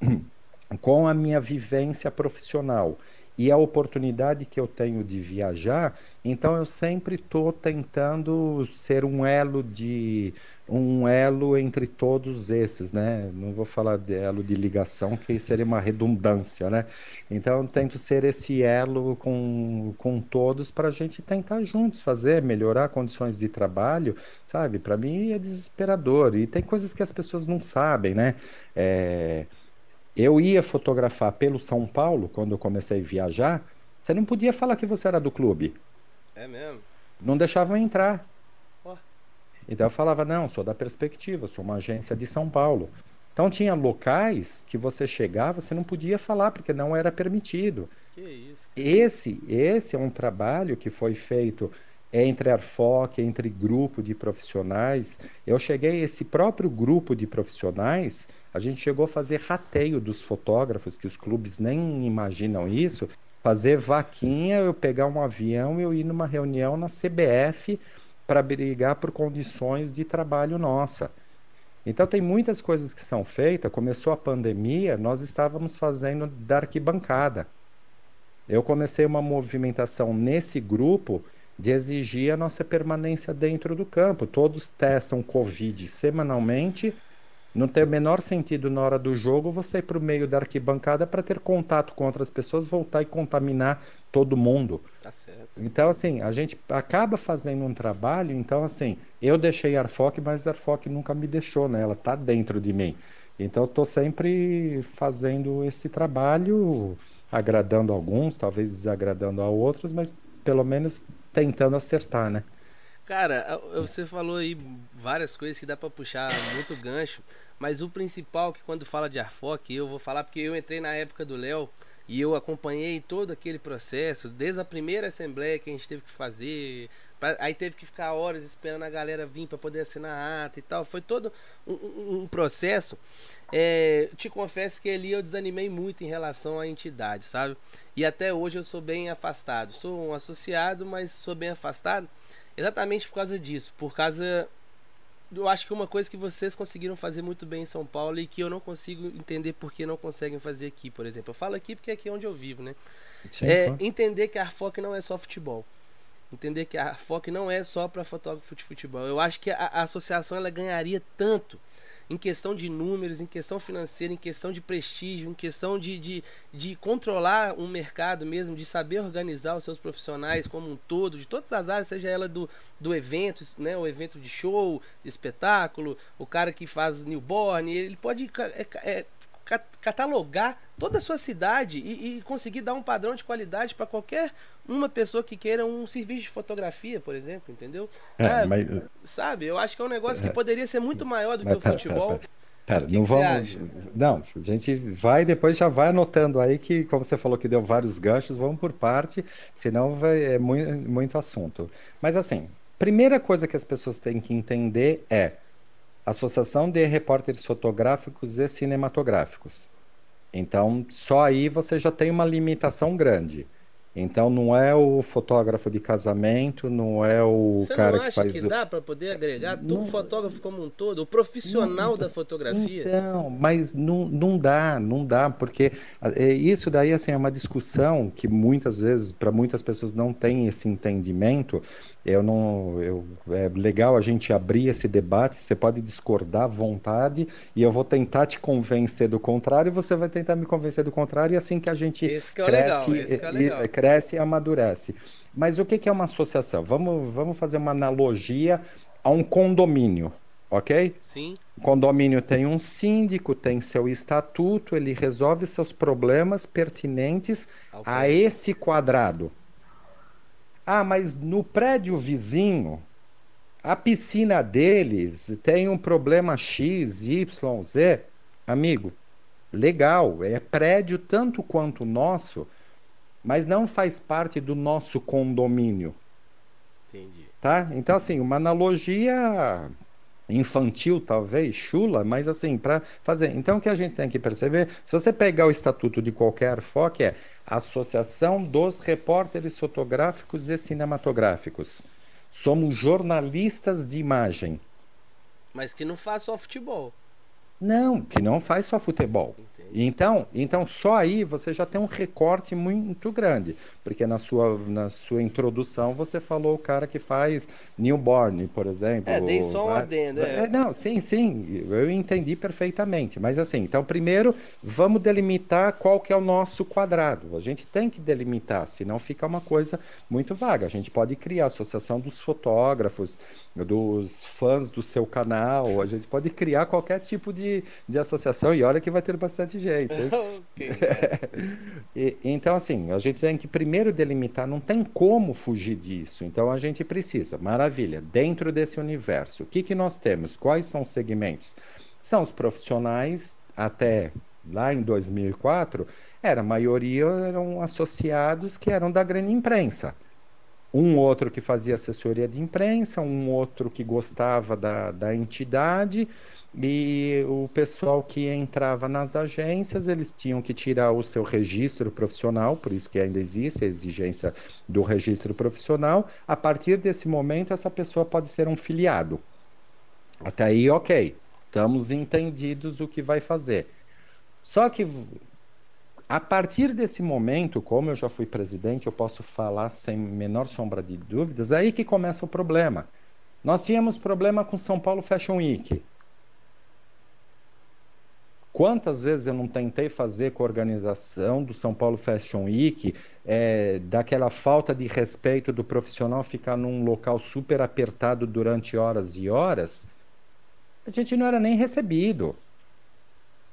<clears throat> com a minha vivência profissional e a oportunidade que eu tenho de viajar, então eu sempre estou tentando ser um elo de um elo entre todos esses, né? Não vou falar de elo de ligação, que seria uma redundância, né? Então eu tento ser esse elo com, com todos para a gente tentar juntos fazer, melhorar condições de trabalho, sabe? Para mim é desesperador e tem coisas que as pessoas não sabem, né? É eu ia fotografar pelo São Paulo quando eu comecei a viajar. Você não podia falar que você era do clube. É mesmo? Não deixavam entrar. Oh. Então eu falava: não, sou da perspectiva, sou uma agência de São Paulo. Então tinha locais que você chegava, você não podia falar porque não era permitido. Que isso? Esse, esse é um trabalho que foi feito entre Arfoc, entre grupo de profissionais. Eu cheguei, esse próprio grupo de profissionais, a gente chegou a fazer rateio dos fotógrafos, que os clubes nem imaginam isso, fazer vaquinha, eu pegar um avião e eu ir numa reunião na CBF para brigar por condições de trabalho nossa. Então tem muitas coisas que são feitas. Começou a pandemia, nós estávamos fazendo da arquibancada. Eu comecei uma movimentação nesse grupo de exigir a nossa permanência dentro do campo. Todos testam Covid semanalmente. Não tem o menor sentido na hora do jogo você ir para o meio da arquibancada para ter contato com outras pessoas, voltar e contaminar todo mundo. Tá certo. Então, assim, a gente acaba fazendo um trabalho. Então, assim, eu deixei Arfoc, mas Arfoc nunca me deixou, né? Ela está dentro de mim. Então, eu estou sempre fazendo esse trabalho, agradando alguns, talvez desagradando a outros, mas pelo menos tentando acertar, né? Cara, você falou aí várias coisas que dá para puxar muito gancho, mas o principal que quando fala de Arfoc, eu vou falar porque eu entrei na época do Léo e eu acompanhei todo aquele processo, desde a primeira assembleia que a gente teve que fazer, aí teve que ficar horas esperando a galera vir para poder assinar a ata e tal. Foi todo um, um, um processo. É, te confesso que ali eu desanimei muito em relação à entidade, sabe? E até hoje eu sou bem afastado. Sou um associado, mas sou bem afastado exatamente por causa disso. Por causa. Eu acho que uma coisa que vocês conseguiram fazer muito bem em São Paulo e que eu não consigo entender por que não conseguem fazer aqui, por exemplo. Eu falo aqui porque é aqui onde eu vivo, né? Sim, é entender que a Arfoc não é só futebol entender que a FOC não é só para fotógrafo de futebol. Eu acho que a, a, associação ela ganharia tanto em questão de números, em questão financeira, em questão de prestígio, em questão de, de, de controlar um mercado mesmo, de saber organizar os seus profissionais como um todo, de todas as áreas, seja ela do, do evento, né, o evento de show, de espetáculo, o cara que faz newborn, ele pode é, é, catalogar toda a sua cidade e, e conseguir dar um padrão de qualidade para qualquer uma pessoa que queira um serviço de fotografia, por exemplo, entendeu? É, ah, mas... Sabe, eu acho que é um negócio que é. poderia ser muito maior do mas, que o pera, futebol. Pera, pera. que não que vamos. Não, a gente vai depois já vai anotando aí que, como você falou que deu vários ganchos, vamos por parte, senão vai, é muito, muito assunto. Mas assim, primeira coisa que as pessoas têm que entender é Associação de Repórteres Fotográficos e Cinematográficos. Então, só aí você já tem uma limitação grande. Então não é o fotógrafo de casamento, não é o Você cara não acha que faz que dá para poder agregar todo não, fotógrafo como um todo, o profissional não, da fotografia? Então, mas não, não dá, não dá, porque é, isso daí assim é uma discussão que muitas vezes para muitas pessoas não tem esse entendimento. Eu não, eu, é legal a gente abrir esse debate. Você pode discordar à vontade e eu vou tentar te convencer do contrário. E você vai tentar me convencer do contrário. E assim que a gente que é cresce, legal, esse que é cresce e amadurece. Mas o que é uma associação? Vamos, vamos fazer uma analogia a um condomínio, ok? Sim. O condomínio tem um síndico, tem seu estatuto, ele resolve seus problemas pertinentes okay. a esse quadrado. Ah, mas no prédio vizinho, a piscina deles tem um problema X, Y, Z. Amigo, legal, é prédio tanto quanto o nosso mas não faz parte do nosso condomínio. Entendi. Tá? Então, assim, uma analogia infantil, talvez, chula, mas assim, para fazer. Então, o que a gente tem que perceber, se você pegar o estatuto de qualquer FOC, é Associação dos Repórteres Fotográficos e Cinematográficos. Somos jornalistas de imagem. Mas que não faz só futebol. Não, que não faz só futebol. Então, então, só aí você já tem um recorte muito grande, porque na sua, na sua introdução você falou o cara que faz newborn, por exemplo. É, dei só um adendo. É. é. não, sim, sim, eu entendi perfeitamente. Mas assim, então primeiro vamos delimitar qual que é o nosso quadrado. A gente tem que delimitar, senão fica uma coisa muito vaga. A gente pode criar a associação dos fotógrafos, dos fãs do seu canal, a gente pode criar qualquer tipo de, de associação e olha que vai ter bastante jeito. <laughs> okay, <laughs> e, então, assim, a gente tem que primeiro delimitar, não tem como fugir disso. Então, a gente precisa, maravilha, dentro desse universo, o que, que nós temos? Quais são os segmentos? São os profissionais, até lá em 2004, era, a maioria eram associados que eram da grande imprensa um outro que fazia assessoria de imprensa, um outro que gostava da, da entidade, e o pessoal que entrava nas agências, eles tinham que tirar o seu registro profissional, por isso que ainda existe a exigência do registro profissional. A partir desse momento, essa pessoa pode ser um filiado. Até aí, ok, estamos entendidos o que vai fazer. Só que a partir desse momento, como eu já fui presidente, eu posso falar sem menor sombra de dúvidas, é aí que começa o problema. Nós tínhamos problema com São Paulo Fashion Week. Quantas vezes eu não tentei fazer com a organização do São Paulo Fashion Week, é, daquela falta de respeito do profissional ficar num local super apertado durante horas e horas, a gente não era nem recebido.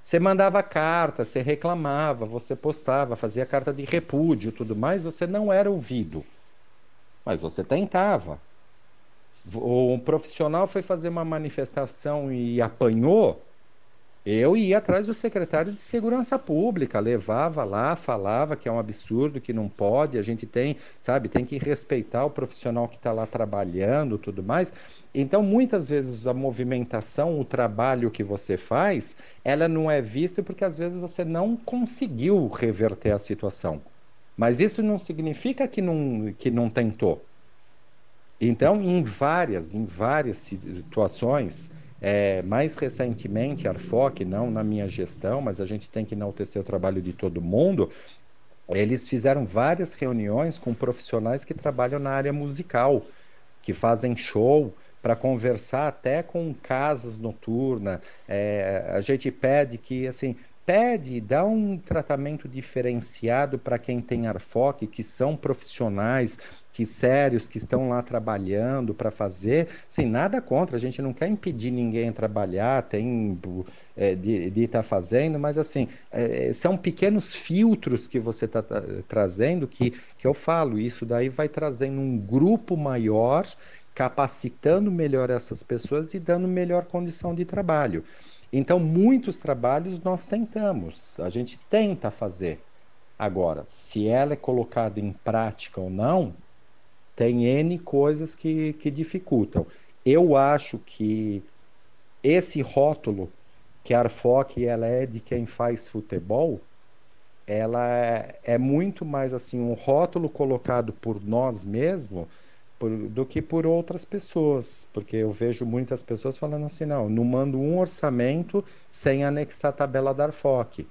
Você mandava carta, você reclamava, você postava, fazia carta de repúdio, tudo mais, você não era ouvido. Mas você tentava. O profissional foi fazer uma manifestação e apanhou, eu ia atrás do secretário de Segurança Pública, levava lá, falava que é um absurdo, que não pode, a gente tem, sabe, tem que respeitar o profissional que está lá trabalhando, tudo mais. Então, muitas vezes a movimentação, o trabalho que você faz, ela não é vista porque às vezes você não conseguiu reverter a situação. Mas isso não significa que não, que não tentou. Então, em várias, em várias situações, é, mais recentemente, Arfoc, não na minha gestão, mas a gente tem que enaltecer o trabalho de todo mundo. Eles fizeram várias reuniões com profissionais que trabalham na área musical, que fazem show, para conversar até com casas noturnas. É, a gente pede que, assim, pede, dá um tratamento diferenciado para quem tem ARFOC, que são profissionais, que sérios que estão lá trabalhando para fazer, sem nada contra, a gente não quer impedir ninguém trabalhar, tem é, de estar tá fazendo, mas assim, é, são pequenos filtros que você está tá, trazendo que, que eu falo, isso daí vai trazendo um grupo maior, capacitando melhor essas pessoas e dando melhor condição de trabalho. Então, muitos trabalhos nós tentamos, a gente tenta fazer. Agora, se ela é colocada em prática ou não, tem N coisas que, que dificultam. Eu acho que esse rótulo que a Arfoc ela é de quem faz futebol, ela é, é muito mais assim um rótulo colocado por nós mesmos do que por outras pessoas, porque eu vejo muitas pessoas falando assim, não, não mando um orçamento sem anexar a tabela da Arfoc,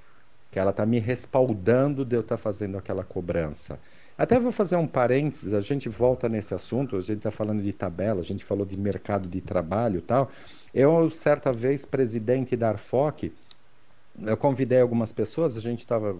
que ela está me respaldando de eu estar tá fazendo aquela cobrança. Até vou fazer um parênteses, a gente volta nesse assunto, a gente está falando de tabela, a gente falou de mercado de trabalho e tal. Eu, certa vez, presidente da Arfoc, eu convidei algumas pessoas, a gente estava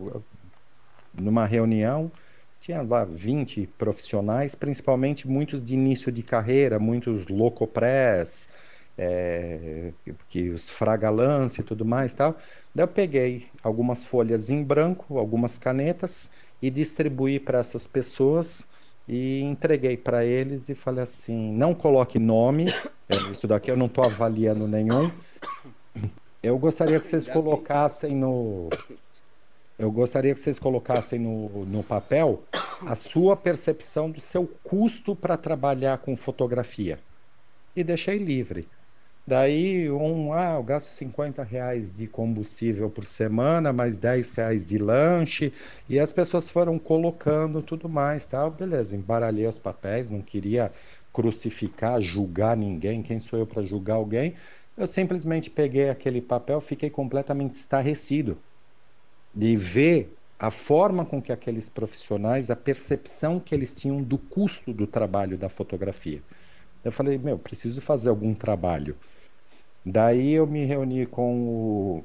numa reunião, tinha lá 20 profissionais, principalmente muitos de início de carreira, muitos locopress, é, que os fragalance e tudo mais tal. Daí eu peguei algumas folhas em branco, algumas canetas e distribuí para essas pessoas e entreguei para eles e falei assim: não coloque nome, <coughs> é, isso daqui eu não estou avaliando nenhum. Eu gostaria que vocês colocassem no. Eu gostaria que vocês colocassem no, no papel a sua percepção do seu custo para trabalhar com fotografia. E deixei livre. Daí, um, ah, eu gasto 50 reais de combustível por semana, mais 10 reais de lanche, e as pessoas foram colocando tudo mais, tal. Beleza, embaralhei os papéis, não queria crucificar, julgar ninguém, quem sou eu para julgar alguém? Eu simplesmente peguei aquele papel, fiquei completamente estarrecido de ver a forma com que aqueles profissionais, a percepção que eles tinham do custo do trabalho da fotografia. Eu falei, meu, preciso fazer algum trabalho. Daí eu me reuni com o,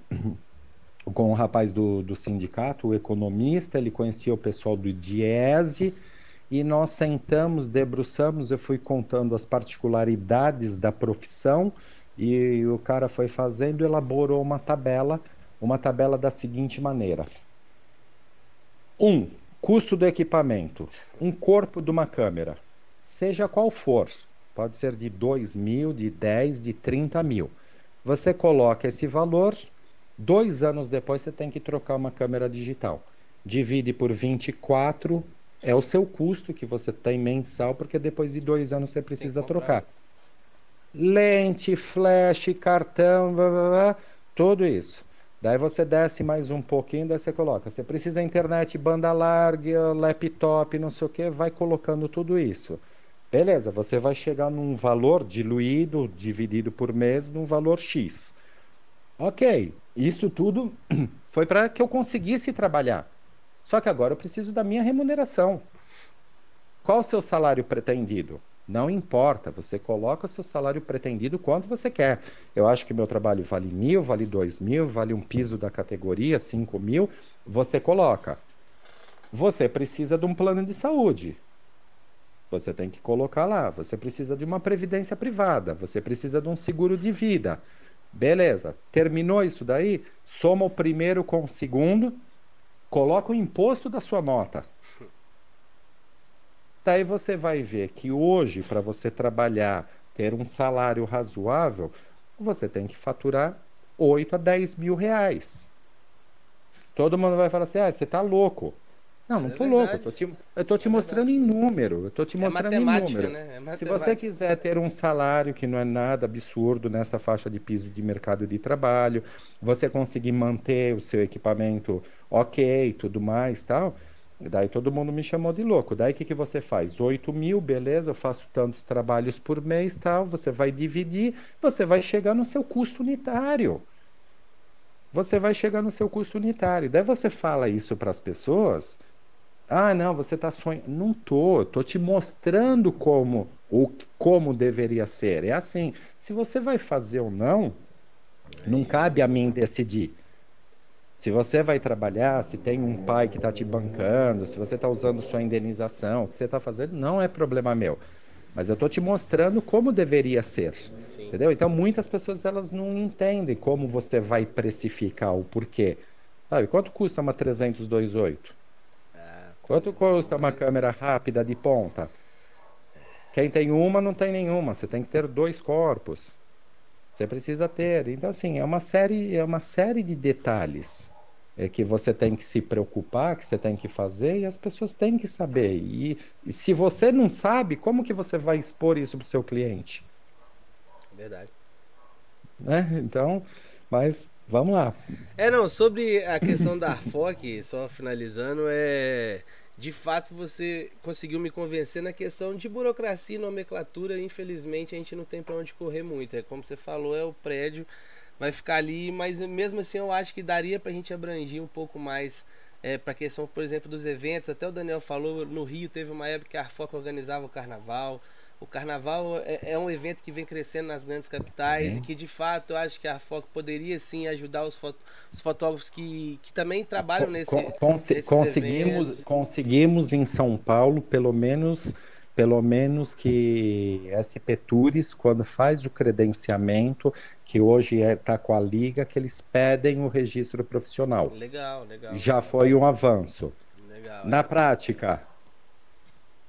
<clears throat> com o rapaz do, do sindicato, o economista, ele conhecia o pessoal do Diese, e nós sentamos, debruçamos, eu fui contando as particularidades da profissão, e o cara foi fazendo, elaborou uma tabela, uma tabela da seguinte maneira. Um, custo do equipamento. Um corpo de uma câmera, seja qual for, pode ser de 2 mil, de 10, de 30 mil. Você coloca esse valor, dois anos depois você tem que trocar uma câmera digital. Divide por 24, é o seu custo que você tem mensal, porque depois de dois anos você precisa trocar lente, flash, cartão, blá, blá, blá, tudo isso. Daí você desce mais um pouquinho, daí você coloca. Você precisa internet, banda larga, laptop, não sei o que, vai colocando tudo isso. Beleza, você vai chegar num valor diluído, dividido por mês, num valor X. Ok, isso tudo <clears throat> foi para que eu conseguisse trabalhar. Só que agora eu preciso da minha remuneração. Qual o seu salário pretendido? Não importa, você coloca seu salário pretendido quanto você quer. Eu acho que meu trabalho vale mil, vale dois mil, vale um piso da categoria, cinco mil. Você coloca. Você precisa de um plano de saúde. Você tem que colocar lá. Você precisa de uma previdência privada. Você precisa de um seguro de vida. Beleza. Terminou isso daí? Soma o primeiro com o segundo. Coloca o imposto da sua nota. <laughs> Daí você vai ver que hoje, para você trabalhar, ter um salário razoável, você tem que faturar 8 a 10 mil reais. Todo mundo vai falar assim: ah, você está louco. Não, não estou é louco. Eu tô te, eu tô te é mostrando em número. Eu tô te é mostrando em número. Né? É Se você quiser ter um salário que não é nada absurdo nessa faixa de piso de mercado de trabalho, você conseguir manter o seu equipamento ok, tudo mais, tal Daí todo mundo me chamou de louco. Daí o que, que você faz? 8 mil, beleza, eu faço tantos trabalhos por mês, tal. Você vai dividir, você vai chegar no seu custo unitário. Você vai chegar no seu custo unitário. Daí você fala isso para as pessoas. Ah, não, você está sonhando. Não tô, estou te mostrando como o como deveria ser. É assim, se você vai fazer ou não, não cabe a mim decidir. Se você vai trabalhar, se tem um pai que está te bancando, se você está usando sua indenização, o que você está fazendo não é problema meu. Mas eu estou te mostrando como deveria ser. Sim. Entendeu? Então muitas pessoas elas não entendem como você vai precificar o porquê. Sabe, quanto custa uma 328? Quanto custa uma câmera rápida de ponta? Quem tem uma não tem nenhuma, você tem que ter dois corpos. Você precisa ter. Então assim, é uma série, é uma série de detalhes é, que você tem que se preocupar, que você tem que fazer, e as pessoas têm que saber. E, e se você não sabe, como que você vai expor isso para o seu cliente? Verdade. Né? Então, mas vamos lá. É, não, sobre a questão da Arfoc, só finalizando, é. De fato, você conseguiu me convencer na questão de burocracia e nomenclatura. Infelizmente, a gente não tem para onde correr muito. É como você falou, é o prédio vai ficar ali, mas mesmo assim eu acho que daria para a gente abranger um pouco mais é, para a questão, por exemplo, dos eventos. Até o Daniel falou, no Rio teve uma época que a Arfoca organizava o carnaval. O carnaval é, é, um evento que vem crescendo nas grandes capitais uhum. e que de fato eu acho que a Arfoca poderia sim ajudar os, fot os fotógrafos que, que também trabalham nesse, Cons conseguimos, eventos. conseguimos em São Paulo pelo menos pelo menos que SP Tours, quando faz o credenciamento, que hoje está é, tá com a liga, que eles pedem o registro profissional. Legal, legal. Já foi um avanço. Legal. Na prática,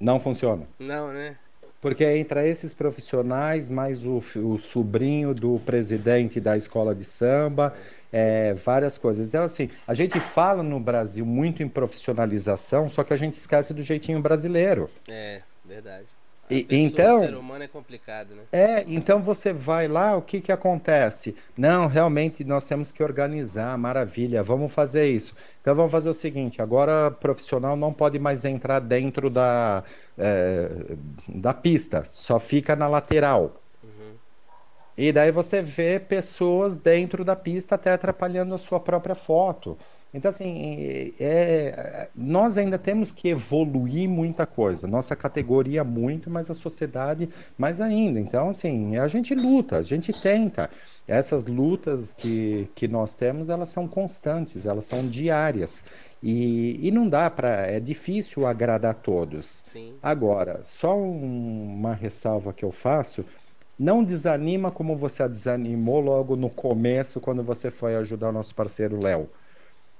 não funciona. Não, né? Porque entra esses profissionais, mais o, o sobrinho do presidente da escola de samba, é, várias coisas. Então, assim, a gente fala no Brasil muito em profissionalização, só que a gente esquece do jeitinho brasileiro. É. Verdade. E, então, o ser humano é complicado, né? É, então você vai lá, o que que acontece? Não, realmente nós temos que organizar, maravilha, vamos fazer isso. Então vamos fazer o seguinte: agora profissional não pode mais entrar dentro da, é, da pista, só fica na lateral. Uhum. E daí você vê pessoas dentro da pista até atrapalhando a sua própria foto. Então, assim, é, nós ainda temos que evoluir muita coisa. Nossa categoria muito, mas a sociedade mais ainda. Então, assim, a gente luta, a gente tenta. Essas lutas que, que nós temos, elas são constantes, elas são diárias. E, e não dá para. É difícil agradar todos. Sim. Agora, só um, uma ressalva que eu faço. Não desanima como você desanimou logo no começo, quando você foi ajudar o nosso parceiro Léo.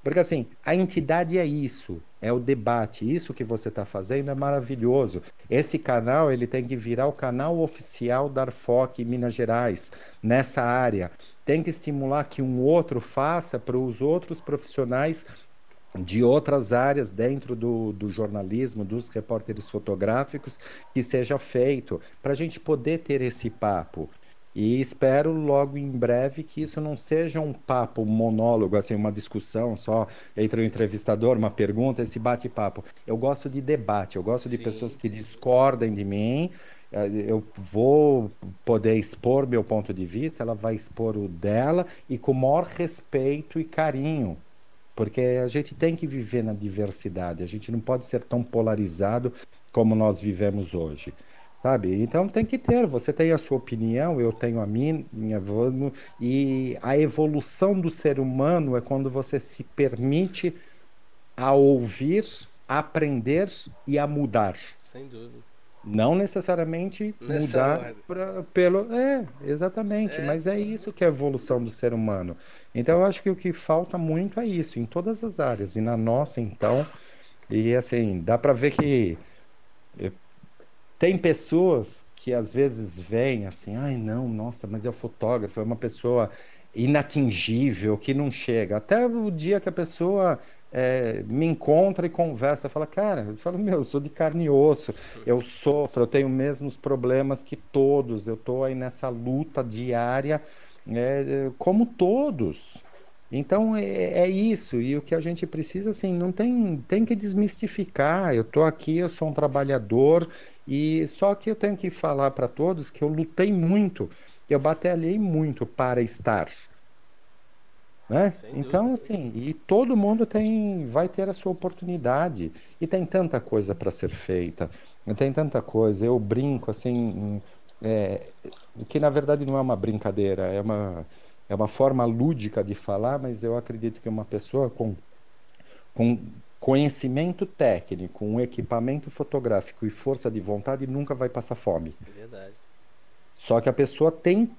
Porque assim, a entidade é isso, é o debate. Isso que você está fazendo é maravilhoso. Esse canal ele tem que virar o canal oficial da Arfoc Minas Gerais nessa área. Tem que estimular que um outro faça para os outros profissionais de outras áreas dentro do, do jornalismo, dos repórteres fotográficos, que seja feito, para a gente poder ter esse papo. E espero logo em breve que isso não seja um papo, um monólogo, assim, uma discussão só entre o entrevistador, uma pergunta, esse bate-papo. Eu gosto de debate, eu gosto de pessoas que discordem de mim. Eh, eu vou poder expor meu ponto de vista, ela vai expor o dela e com o maior respeito e carinho. Porque a gente tem que viver na diversidade, a gente não pode ser tão polarizado como nós vivemos hoje. Sabe? Então tem que ter, você tem a sua opinião, eu tenho a minha, minha e a evolução do ser humano é quando você se permite a ouvir, a aprender e a mudar. Sem dúvida. Não necessariamente Nessa mudar pra, pelo. É, exatamente. É. Mas é isso que é a evolução do ser humano. Então eu acho que o que falta muito é isso, em todas as áreas. E na nossa, então. E assim, dá para ver que tem pessoas que às vezes vêm assim, ai não, nossa, mas é o fotógrafo, é uma pessoa inatingível, que não chega. Até o dia que a pessoa é, me encontra e conversa, fala, cara, eu falo, meu, eu sou de carne e osso, eu sofro, eu tenho os mesmos problemas que todos, eu estou aí nessa luta diária, é, como todos. Então é, é, isso, e o que a gente precisa, assim, não tem, tem que desmistificar. Eu estou aqui, eu sou um trabalhador, e só que eu tenho que falar para todos que eu lutei muito, eu batalhei muito para estar. Né? Então, assim, e todo mundo tem, vai ter a sua oportunidade. E tem tanta coisa para ser feita, tem tanta coisa. Eu brinco, assim, é, que na verdade não é uma brincadeira, é uma, é uma forma lúdica de falar, mas eu acredito que uma pessoa com, com conhecimento técnico, um equipamento fotográfico e força de vontade nunca vai passar fome. É verdade. Só que a pessoa tem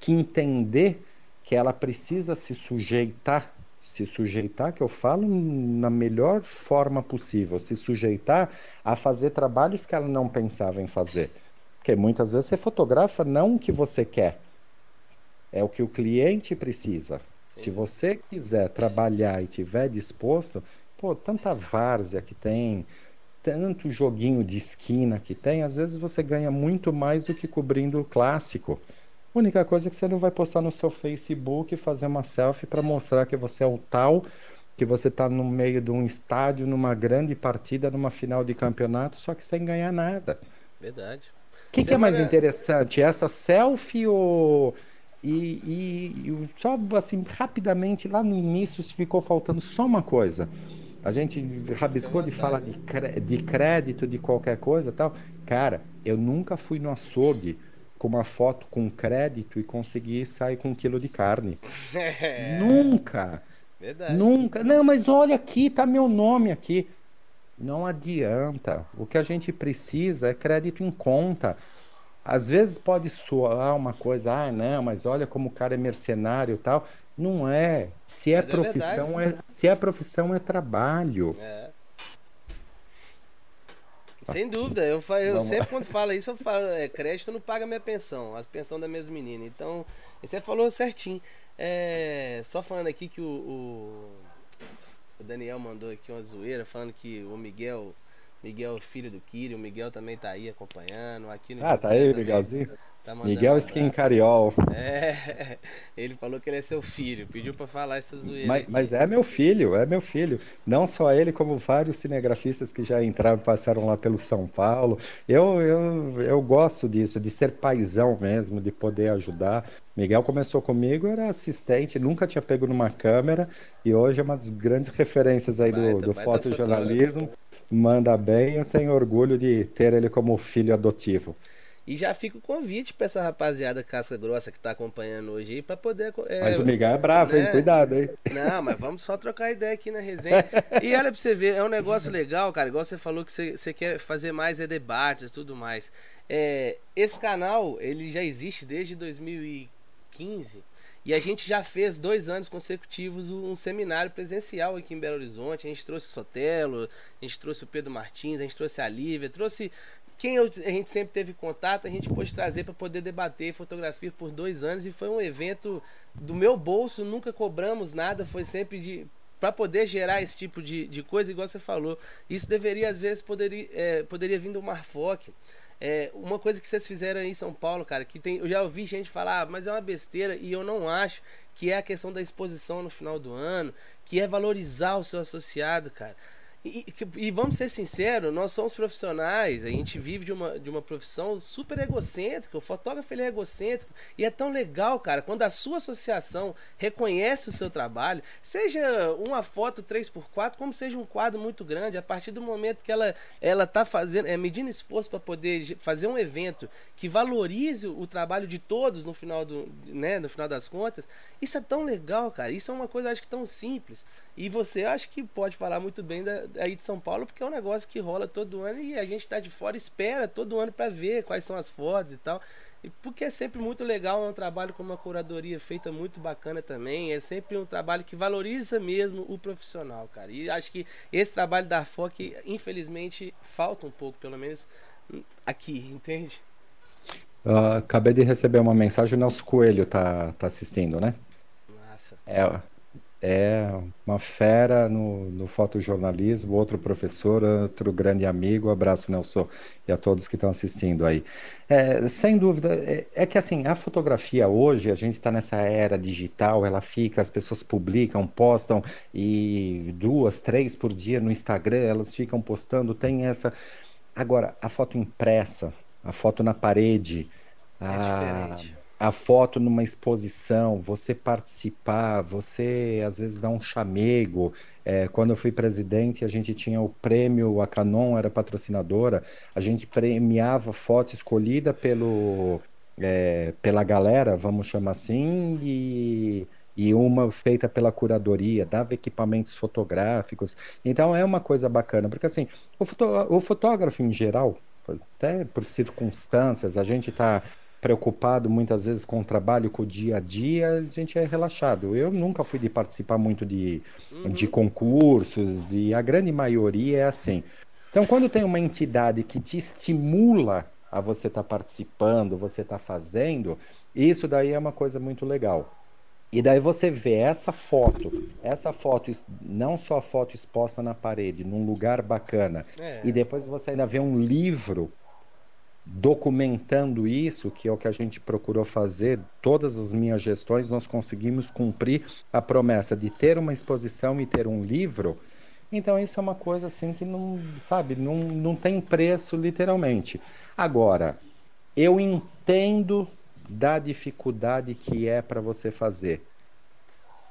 que entender que ela precisa se sujeitar, se sujeitar, que eu falo na melhor forma possível, se sujeitar a fazer trabalhos que ela não pensava em fazer. Porque muitas vezes você fotografa não o que você quer, é o que o cliente precisa. Se você quiser trabalhar e tiver disposto, pô, tanta várzea que tem, tanto joguinho de esquina que tem, às vezes você ganha muito mais do que cobrindo o clássico. A única coisa é que você não vai postar no seu Facebook e fazer uma selfie para mostrar que você é o tal, que você está no meio de um estádio, numa grande partida, numa final de campeonato, só que sem ganhar nada. Verdade. O que, que é mais interessante? Essa selfie ou e, e, e, só assim rapidamente lá no início ficou faltando só uma coisa a gente rabiscou de falar de, de crédito, de qualquer coisa tal. Cara, eu nunca fui no açougue com uma foto com crédito e consegui sair com um quilo de carne. É. <laughs> Nunca. Verdade. Nunca. Não, mas olha aqui, tá meu nome aqui. Não adianta. O que a gente precisa é crédito em conta. Às vezes pode soar uma coisa, ah, não, mas olha como o cara é mercenário e tal. Não é. Se é Mas é profissão, é, é, se é profissão, é trabalho. É. Sem dúvida, eu, eu sempre quando falo isso, eu falo, é, crédito não paga minha pensão, a pensão da minha menina. Então, você falou certinho. É, só falando aqui que o, o, o, Daniel mandou aqui uma zoeira, falando que o Miguel, Miguel filho do Kiri, o Miguel também tá aí acompanhando. Aqui no ah, tá aí, Miguelzinho? Tá Miguel um Skin Cariol. É, <laughs> ele falou que ele é seu filho, pediu para falar essa zoeira. Mas, mas, é meu filho, é meu filho. Não só ele, como vários cinegrafistas que já entraram, passaram lá pelo São Paulo. Eu, eu, eu gosto disso, de ser paisão mesmo, de poder ajudar. Miguel começou comigo, era assistente, nunca tinha pego numa câmera e hoje é uma das grandes referências aí baita, do, do fotojornalismo. Manda bem, eu tenho orgulho de ter ele como filho adotivo. E já fica o convite para essa rapaziada casca grossa que tá acompanhando hoje aí para poder. É, mas o Miguel é bravo, né? hein? Cuidado, hein? Não, mas vamos só trocar ideia aqui na resenha. e olha pra você ver, é um negócio legal, cara. Igual você falou que você, você quer fazer mais é debates e tudo mais. É, esse canal, ele já existe desde 2015. E a gente já fez dois anos consecutivos um seminário presencial aqui em Belo Horizonte. A gente trouxe o Sotelo, a gente trouxe o Pedro Martins, a gente trouxe a Lívia, trouxe quem eu, a gente sempre teve contato, a gente pôde trazer para poder debater fotografia por dois anos e foi um evento do meu bolso, nunca cobramos nada, foi sempre de para poder gerar esse tipo de, de coisa, igual você falou. Isso deveria, às vezes, poderia, é, poderia vir do Marfoc. É, uma coisa que vocês fizeram aí em São Paulo, cara, que tem, eu já ouvi gente falar, ah, mas é uma besteira, e eu não acho que é a questão da exposição no final do ano, que é valorizar o seu associado, cara. E, e, vamos ser sinceros, nós somos profissionais, a gente vive de uma, de uma profissão super egocêntrica. O fotógrafo ele é egocêntrico e é tão legal, cara, quando a sua associação reconhece o seu trabalho, seja uma foto 3x4, como seja um quadro muito grande, a partir do momento que ela ela tá fazendo, é medindo esforço para poder fazer um evento que valorize o trabalho de todos no final do, né, no final das contas, isso é tão legal, cara. Isso é uma coisa acho que tão simples. E você acha que pode falar muito bem da, aí de São Paulo, porque é um negócio que rola todo ano e a gente tá de fora espera todo ano para ver quais são as fotos e tal. E porque é sempre muito legal, é um trabalho com uma curadoria feita muito bacana também. É sempre um trabalho que valoriza mesmo o profissional, cara. E acho que esse trabalho da FOC, infelizmente, falta um pouco, pelo menos aqui, <laughs> entende? Uh, acabei de receber uma mensagem, o Nelson Coelho tá, tá assistindo, né? Massa. É, é uma fera no, no fotojornalismo, outro professor, outro grande amigo. Abraço, Nelson, e a todos que estão assistindo aí. É, sem dúvida, é, é, que assim, a fotografia hoje, a gente está nessa era digital, ela fica, as pessoas publicam, postam, e duas, três por dia no Instagram, elas ficam postando, tem essa. Agora, a foto impressa, a foto na parede, é a. Diferente a foto numa exposição, você participar, você às vezes dá um chamego. É, quando eu fui presidente, a gente tinha o prêmio, a Canon era patrocinadora, a gente premiava foto escolhida pelo, é, pela galera, vamos chamar assim, e, e uma feita pela curadoria, dava equipamentos fotográficos. Então é uma coisa bacana, porque assim, o, o fotógrafo em geral, até por circunstâncias, a gente está preocupado muitas vezes com o trabalho, com o dia a dia, a gente é relaxado. Eu nunca fui de participar muito de, uhum. de concursos, de a grande maioria é assim. Então, quando tem uma entidade que te estimula a você estar tá participando, você estar tá fazendo, isso daí é uma coisa muito legal. E daí você vê essa foto, essa foto, não só a foto exposta na parede, num lugar bacana, é. e depois você ainda vê um livro documentando isso, que é o que a gente procurou fazer, todas as minhas gestões, nós conseguimos cumprir a promessa de ter uma exposição e ter um livro. Então isso é uma coisa assim que não, sabe, não, não tem preço literalmente. Agora, eu entendo da dificuldade que é para você fazer.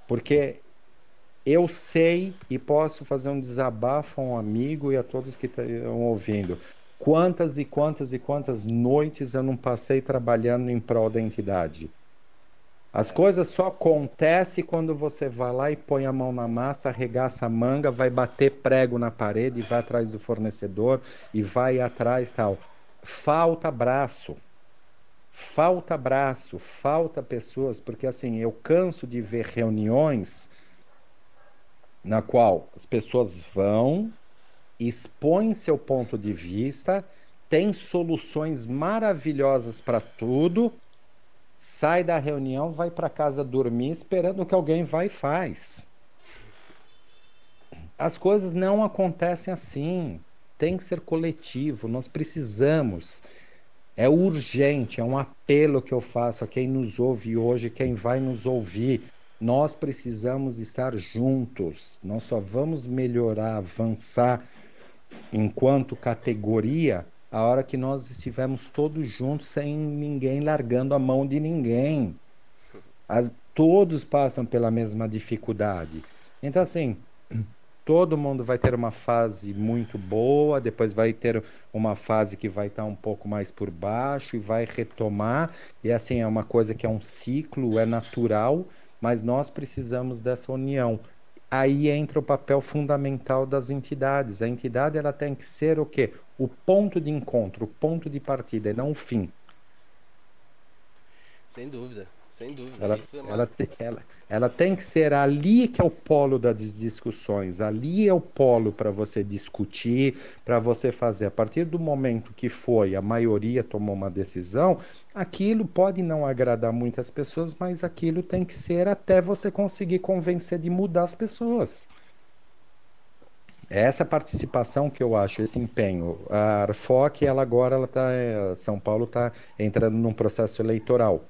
Porque eu sei e posso fazer um desabafo a um amigo e a todos que estão ouvindo. Quantas e quantas e quantas noites eu não passei trabalhando em prol da entidade? As coisas só acontecem quando você vai lá e põe a mão na massa, arregaça a manga, vai bater prego na parede, vai atrás do fornecedor e vai atrás tal. Falta braço. Falta braço, falta pessoas, porque assim, eu canso de ver reuniões na qual as pessoas vão, expõe seu ponto de vista, tem soluções maravilhosas para tudo, sai da reunião, vai para casa dormir esperando que alguém vá e faz. As coisas não acontecem assim. Tem que ser coletivo. Nós precisamos É urgente, é um apelo que eu faço a quem nos ouve hoje, quem vai nos ouvir. Nós precisamos estar juntos. Nós só vamos melhorar, avançar enquanto categoria a hora que nós estivermos todos juntos, sem ninguém largando a mão de ninguém. As, todos passam pela mesma dificuldade. Então, assim, <clears throat> todo mundo vai ter uma fase muito boa, depois vai ter uma fase que vai estar um pouco mais por baixo e vai retomar. E assim, é uma coisa que é um ciclo, é natural, mas nós precisamos dessa união. Aí entra o papel fundamental das entidades. A entidade ela tem que ser o quê? O ponto de encontro, o ponto de partida, e não o fim. Sem dúvida. Sem dúvida. Ela, é ela, ela, ela, tem que ser ali que é o polo das discussões, ali é o polo para você discutir, para você fazer. A partir do momento que foi, a maioria tomou uma decisão, aquilo pode não agradar muitas pessoas, mas aquilo tem que ser até você conseguir convencer de mudar as pessoas. Essa participação que eu acho, esse empenho. A Arfoc, ela agora, ela tá, é, São Paulo está entrando num processo eleitoral.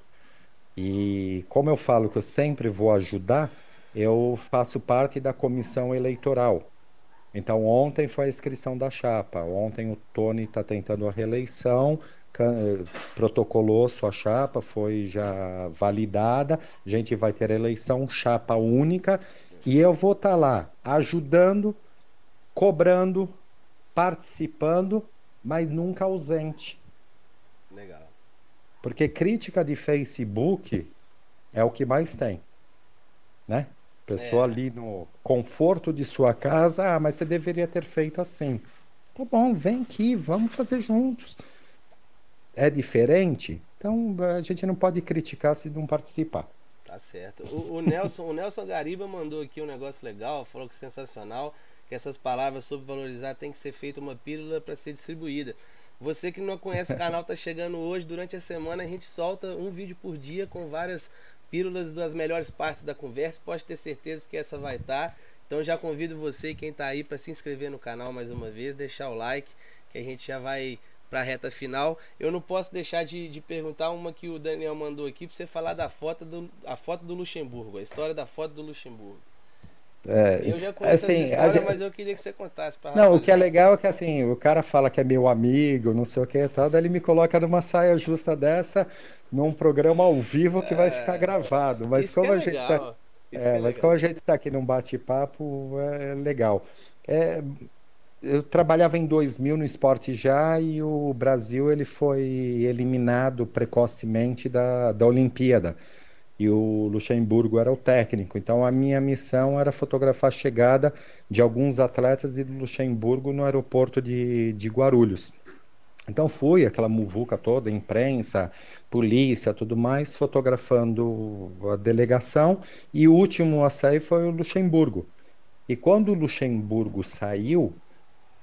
E como eu falo que eu sempre vou ajudar, eu faço parte da comissão eleitoral. Então, ontem foi a inscrição da chapa. Ontem o Tony está tentando a reeleição, protocolou sua chapa, foi já validada. A gente vai ter eleição chapa única e eu vou estar tá lá ajudando, cobrando, participando, mas nunca ausente. Legal. Porque crítica de Facebook é o que mais tem, né? Pessoa é. ali no conforto de sua casa, ah, mas você deveria ter feito assim. Tá bom, vem aqui, vamos fazer juntos. É diferente? Então a gente não pode criticar se não participar. Tá certo. O, o Nelson, o Nelson Gariba mandou aqui um negócio legal, falou que sensacional, que essas palavras sobre valorizar tem que ser feita uma pílula para ser distribuída. Você que não conhece o canal, tá chegando hoje. Durante a semana a gente solta um vídeo por dia com várias pílulas das melhores partes da conversa. Pode ter certeza que essa vai estar. Tá. Então já convido você e quem está aí para se inscrever no canal mais uma vez, deixar o like, que a gente já vai para a reta final. Eu não posso deixar de, de, perguntar uma que o Daniel mandou aqui para você falar da foto do, a foto do Luxemburgo, a história da foto do Luxemburgo. É, eu já conheço assim, essa história, mas eu queria que você contasse pra Não, o que é legal é que assim, o cara fala que é meu amigo, não sei o que e tal, daí ele me coloca numa saia justa dessa, num programa ao vivo que é... vai ficar gravado. Mas como é a gente tá. É, é mas como a gente está aqui num bate-papo, é legal. É, eu trabalhava em 2000 no esporte já e o Brasil ele foi eliminado precocemente da, da Olimpíada e o Luxemburgo era o técnico. Então a minha missão era fotografar a chegada de alguns atletas e do Luxemburgo no aeroporto de, de Guarulhos. Então fui, aquela muvuca toda, imprensa, polícia, tudo mais, fotografando a delegação e o último a sair foi o Luxemburgo. E quando o Luxemburgo saiu,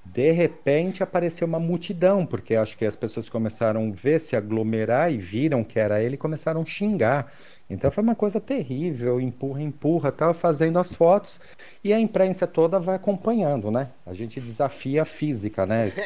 de repente apareceu uma multidão, porque acho que as pessoas começaram a ver, se aglomerar e viram que era ele começaram a xingar. Então foi uma coisa terrível, empurra, empurra, estava fazendo as fotos e a imprensa toda vai acompanhando, né? A gente desafia a física, né? <laughs>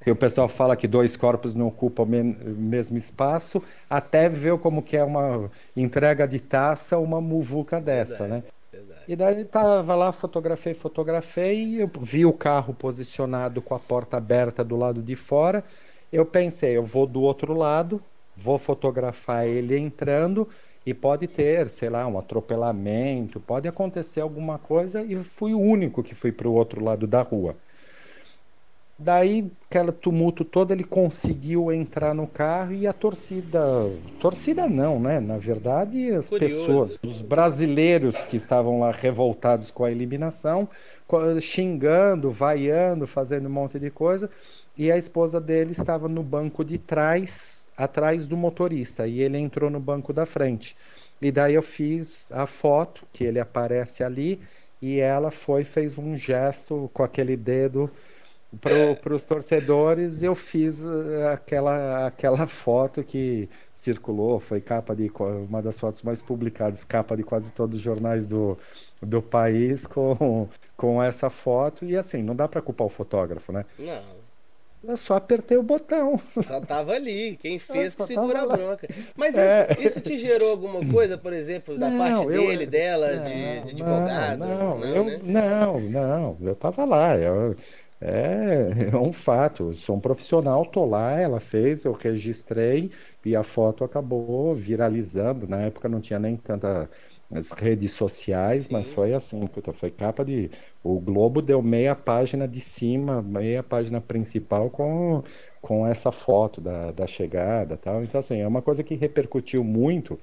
Que, o pessoal fala que dois corpos não ocupam o mesmo espaço, até ver como que é uma entrega de taça, uma muvuca dessa, verdade, né? Verdade. E daí tava lá, fotografei, fotografei, eu vi o carro posicionado com a porta aberta do lado de fora. Eu pensei, eu vou do outro lado, vou fotografar ele entrando e pode ter, sei lá, um atropelamento, pode acontecer alguma coisa e fui o único que fui para o outro lado da rua. Daí, aquele tumulto todo, ele conseguiu entrar no carro e a torcida. Torcida não, né? Na verdade, as Curioso. pessoas, os brasileiros que estavam lá revoltados com a eliminação, xingando, vaiando, fazendo um monte de coisa e a esposa dele estava no banco de trás, atrás do motorista, e ele entrou no banco da frente. E daí eu fiz a foto que ele aparece ali e ela foi fez um gesto com aquele dedo para os torcedores. Eu fiz eh, aquela aquela <laughs> foto que circulou, foi capa de uma das fotos mais publicadas, capa de quase todos os jornais do, do país com com essa foto e assim não dá para culpar o fotógrafo, né? Não Eu só apertei o botão. Só tava ali. Quem <laughs> fez que segura a bronca. Mas é. isso, isso, te gerou alguma coisa, por exemplo, da não, parte eu, dele, dela, não, de, de advogado? Não, não, eu, né? não, não, eu tava lá. Eu, é, <laughs> é um fato. Eu sou um profissional, tô lá, ela fez, eu registrei e a foto acabou viralizando. Na época não tinha nem tanta redes sociais, Sim. mas foi assim, puta, foi capa de. O Globo deu meia página de cima, meia página principal com, com essa foto da, da chegada tal. Então, assim, é uma coisa que repercutiu muito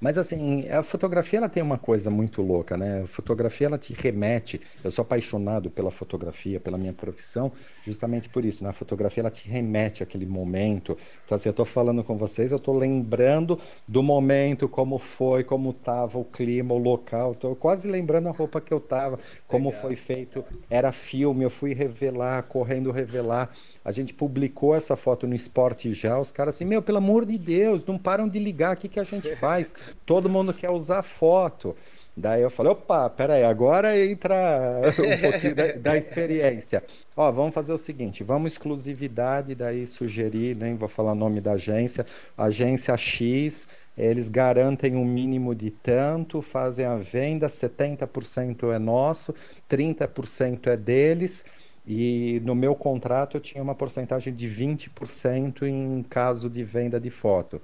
mas assim, a fotografia ela tem uma coisa muito louca, né? A fotografia ela te remete. Eu sou apaixonado pela fotografia, pela minha profissão, justamente por isso. Na né? fotografia ela te remete àquele momento. Então, assim, eu estou falando com vocês, eu estou lembrando do momento, como foi, como estava o clima, o local. Estou quase lembrando a roupa que eu estava, como Legal. foi feito. Era filme, eu fui revelar, correndo revelar. A gente publicou essa foto no Esporte Já, os caras assim, meu, pelo amor de Deus, não param de ligar, o que, que a gente <laughs> faz? Todo mundo quer usar foto. Daí eu falei, opa, peraí, agora entra <laughs> um pouquinho da, da, experiência. Ó, vamos fazer o seguinte, vamos exclusividade, daí sugerir, nem vou falar o nome da agência, agência X, eles garantem um mínimo de tanto, fazem a venda, 70% é nosso, 30% é deles, e no meu contrato eu tinha uma porcentagem de 20% em caso de venda de foto.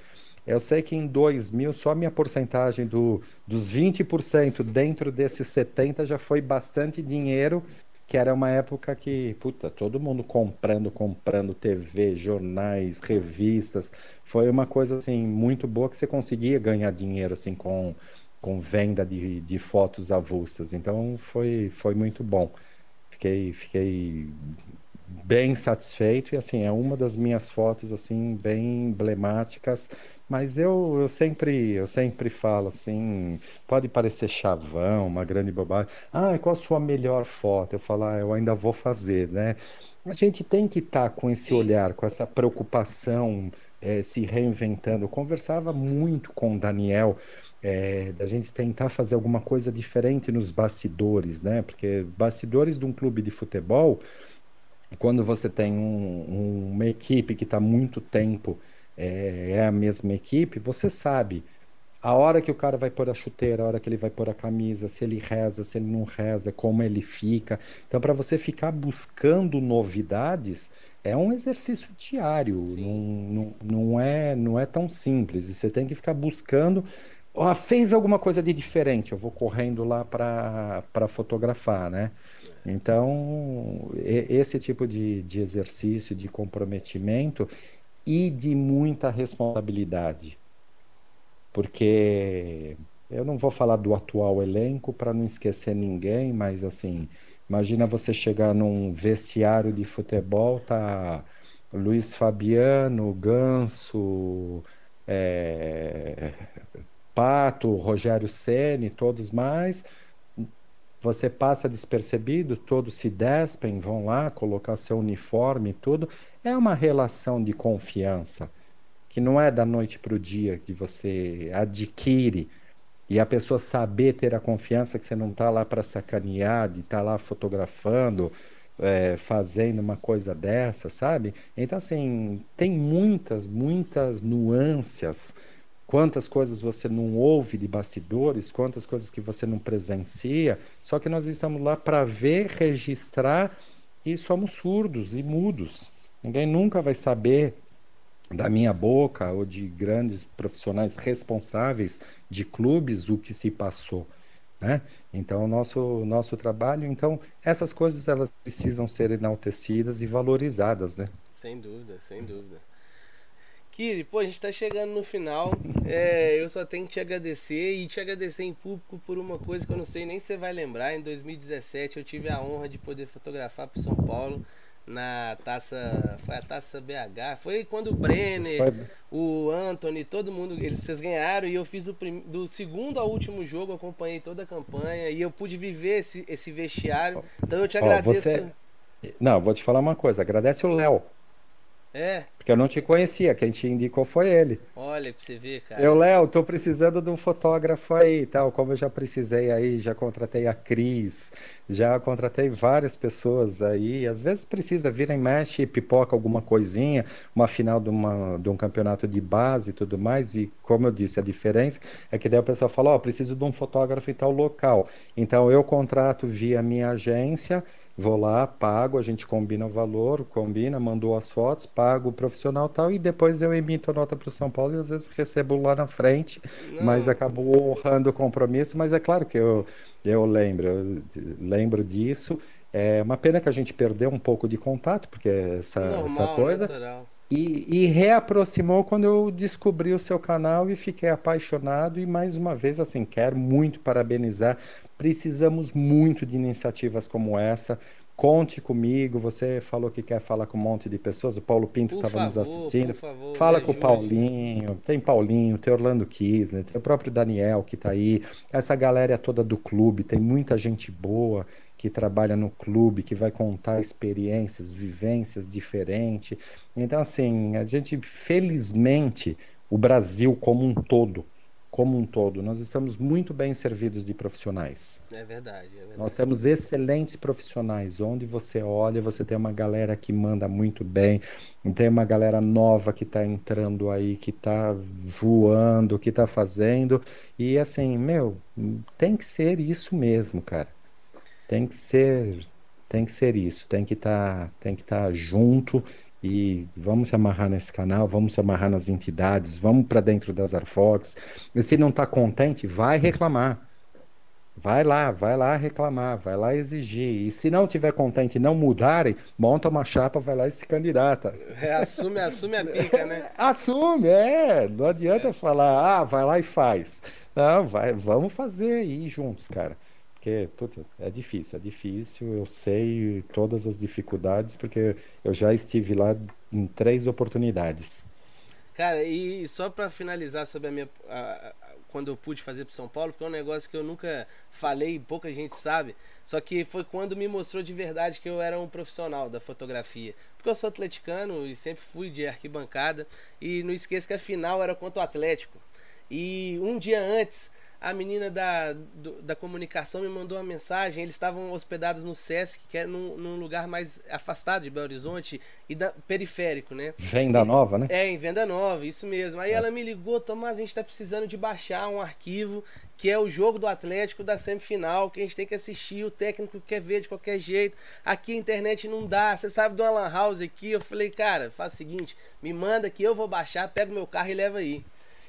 Eu sei que em 2000, só minha porcentagem do, dos 20% dentro desses 70% já foi bastante dinheiro, que era uma época que, puta, todo mundo comprando, comprando TV, jornais, revistas. Foi uma coisa, assim, muito boa que você conseguia ganhar dinheiro, assim, com, com venda de, de fotos avulsas. Então, foi, foi muito bom fiquei, fiquei bem satisfeito e assim é uma das minhas fotos assim bem emblemáticas mas eu, eu sempre eu sempre falo assim pode parecer chavão uma grande bobagem ah qual a sua melhor foto? Eu falo ah, eu ainda vou fazer né? A gente tem que estar tá com esse Sim. olhar com essa preocupação é, se reinventando. Eu conversava muito com o Daniel é, da gente tentar fazer alguma coisa diferente nos bastidores, né? Porque bastidores de um clube de futebol, quando você tem um, uma equipe que está muito tempo é, é, a mesma equipe, você sabe a hora que o cara vai pôr a chuteira, a hora que ele vai pôr a camisa, se ele reza, se ele não reza, como ele fica. Então, para você ficar buscando novidades, é um exercício diário, não, não, não, é, não é tão simples. E você tem que ficar buscando oh, fez alguma coisa de diferente, eu vou correndo lá para fotografar, né? Então, esse tipo de, de exercício, de comprometimento e de muita responsabilidade. Porque eu não vou falar do atual elenco para não esquecer ninguém, mas assim, imagina você chegar num vestiário de futebol, tá Luiz Fabiano, Ganso, é, Pato, Rogério Ceni, todos mais. Você passa despercebido, todos se despem, vão lá colocar seu uniforme e tudo. É uma relação de confiança que não é da noite para o dia que você adquire e a pessoa saber ter a confiança que você não está lá para sacanear, de estar tá lá fotografando, é, fazendo uma coisa dessa, sabe? Então, assim, tem muitas, muitas nuances quantas coisas você não ouve de bastidores, quantas coisas que você não presencia, só que nós estamos lá para ver, registrar e somos surdos e mudos. Ninguém nunca vai saber da minha boca ou de grandes profissionais responsáveis de clubes o que se passou. Né? Então, nosso, nosso trabalho, então, essas coisas elas precisam ser enaltecidas e valorizadas, né? Sem dúvida, sem dúvida. Kiri, pô, a gente tá chegando no final. É, eu só tenho que te agradecer e te agradecer em público por uma coisa que eu não sei nem se você vai lembrar. Em 2017 eu tive a honra de poder fotografar pro São Paulo na taça. Foi a taça BH. Foi quando o Brenner, o Anthony, todo mundo. Eles, vocês ganharam e eu fiz o prim, do segundo ao último jogo, acompanhei toda a campanha e eu pude viver esse, esse vestiário. Então eu te agradeço. Você... Não, vou te falar uma coisa, agradece o Léo. É. Porque eu não te conhecia, quem te indicou foi ele. Olha, pra você ver, cara. Eu, Léo, tô precisando de um fotógrafo aí, tal, como eu já precisei aí, já contratei a Cris, já contratei várias pessoas aí, às vezes precisa vir e mexe, pipoca alguma coisinha, uma final de, uma, de um campeonato de base e tudo mais, e como eu disse, a diferença é que daí o pessoal fala, ó, oh, preciso de um fotógrafo em tal local, então eu contrato via minha agência, Vou lá, pago, a gente combina o valor, combina, mandou as fotos, pago o profissional tal, e depois eu emito a nota para o São Paulo e às vezes recebo lá na frente, Não. mas acabo honrando o compromisso. Mas é claro que eu, eu lembro, eu lembro disso. É uma pena que a gente perdeu um pouco de contato, porque essa, Normal, essa coisa. Natural. E, e, reaproximou quando eu descobri o seu canal e fiquei apaixonado. E mais uma vez, assim, quero muito parabenizar. Precisamos muito de iniciativas como essa. Conte comigo. Você falou que quer falar com um monte de pessoas. O Paulo Pinto estava nos assistindo. Favor, Fala com o Paulinho. Tem Paulinho, tem Orlando Kisner, tem o próprio Daniel que está aí. Essa galera toda do clube. Tem muita gente boa que trabalha no clube, que vai contar experiências, vivências diferentes. Então, assim, a gente, felizmente, o Brasil como um todo, como um todo, nós estamos muito bem servidos de profissionais. É verdade, é verdade. Nós temos excelentes profissionais. Onde você olha, você tem uma galera que manda muito bem, tem uma galera nova que está entrando aí, que está voando, que está fazendo. E assim, meu, tem que ser isso mesmo, cara tem que ser tem que ser isso, tem que estar tá, tem que estar tá junto e vamos se amarrar nesse canal, vamos se amarrar nas entidades, vamos para dentro das Arfox. E se não está contente, vai reclamar. Vai lá, vai lá reclamar, vai lá exigir. E se não tiver contente e não mudarem, monta uma chapa, vai lá e se candidata. É, assume, assume a pica, né? <laughs> assume, é. Não adianta certo. falar, ah, vai lá e faz. Não, vai, vamos fazer aí juntos, cara. Porque, puta, é difícil, é difícil. Eu sei todas as dificuldades, porque eu já estive lá em três oportunidades. Cara, e só para finalizar sobre a minha. A, a, quando eu pude fazer pro São Paulo, porque é um negócio que eu nunca falei, pouca gente sabe. Só que foi quando me mostrou de verdade que eu era um profissional da fotografia. Porque eu sou atleticano e sempre fui de arquibancada. E não esqueça que a final era contra o Atlético. E um dia antes a menina da, do, da comunicação me mandou uma mensagem. Eles estavam hospedados no Sesc, que é num, num, lugar mais afastado de Belo Horizonte e da, periférico, né? Venda Nova, né? É, em Venda Nova, isso mesmo. Aí é. ela me ligou, Tomás, a gente está precisando de baixar um arquivo que é o jogo do Atlético da semifinal, que a gente tem que assistir, o técnico quer ver de qualquer jeito. Aqui a internet não dá, você sabe do Alan House aqui. Eu falei, cara, faz o seguinte, me manda que eu vou baixar, pego meu carro e leva aí.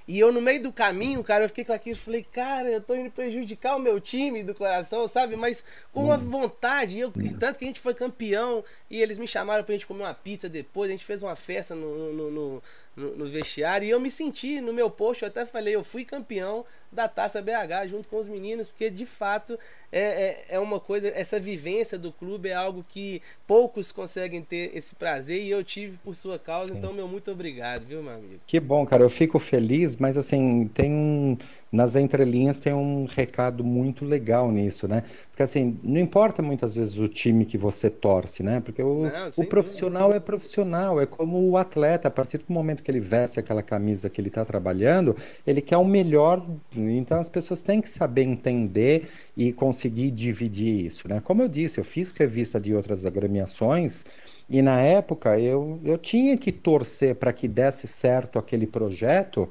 E eu, no meio do caminho, cara, eu fiquei com aquilo, falei, cara, eu tô indo prejudicar o meu time do coração, sabe? Mas com uma vontade, eu, hum. tanto que a gente foi campeão e eles me chamaram pra gente comer uma pizza depois, a gente fez uma festa no, no, no, no, no vestiário e eu me senti no meu post, eu até falei, eu fui campeão da Taça BH junto com os meninos, porque de fato é, é, é, uma coisa, essa vivência do clube é algo que poucos conseguem ter esse prazer e eu tive por sua causa, Sim. então meu muito obrigado, viu, meu amigo? Que bom, cara, eu fico feliz, mas assim, tem um, nas entrelinhas tem um recado muito legal nisso, né? Porque assim, não importa muitas vezes o time que você torce, né? Porque o, não, o profissional dúvida. é profissional, é como o atleta, a partir do momento que ele veste aquela camisa que ele está trabalhando, ele quer o melhor, então as pessoas têm que saber entender e conseguir dividir isso, né? Como eu disse, eu fiz revista de outras agremiações, e na época eu, eu tinha que torcer para que desse certo aquele projeto,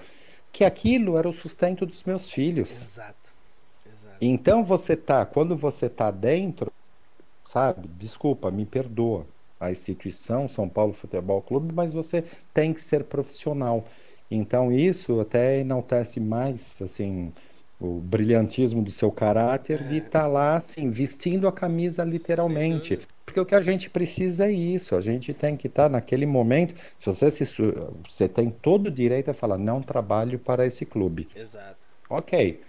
que aquilo era o sustento dos meus filhos. Exato. Exato. Então você tá, quando você tá dentro, sabe? Desculpa, me perdoa a instituição São Paulo Futebol Clube, mas você tem que ser profissional. Então isso até enaltece mais, assim, o brilhantismo do seu caráter de estar é. tá lá, assim, vestindo a camisa literalmente. Porque o que a gente precisa é isso. A gente tem que estar tá naquele momento. Se você se, você tem todo o direito a falar, não trabalho para esse clube. Exato. Ok.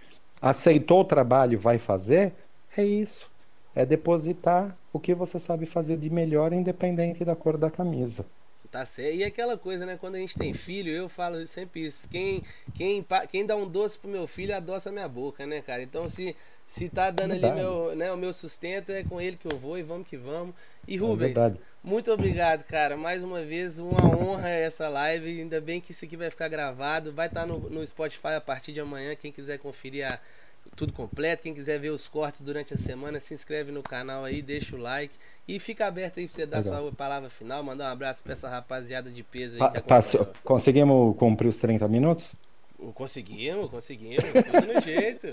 Aceitou o trabalho, vai fazer? É isso. É depositar o que você sabe fazer de melhor, independente da cor da camisa. Tá certo. E aquela coisa, né? Quando a gente tem filho, eu falo sempre isso. Quem, quem, quem dá um doce pro meu filho, adoça a minha boca, né, cara? Então, se, se tá dando ali meu, né, o meu sustento, é com ele que eu vou e vamos que vamos. E Rubens, é muito obrigado, cara. Mais uma vez, uma honra essa live. Ainda bem que isso aqui vai ficar gravado. Vai estar no, no Spotify a partir de amanhã. Quem quiser conferir a, tudo completo. Quem quiser ver os cortes durante a semana, se inscreve no canal aí, deixa o like. E fica aberto aí pra você dar Legal. sua palavra final, mandar um abraço pra essa rapaziada de peso aí pa que Conseguimos cumprir os 30 minutos? Conseguimos, conseguimos, tudo no jeito.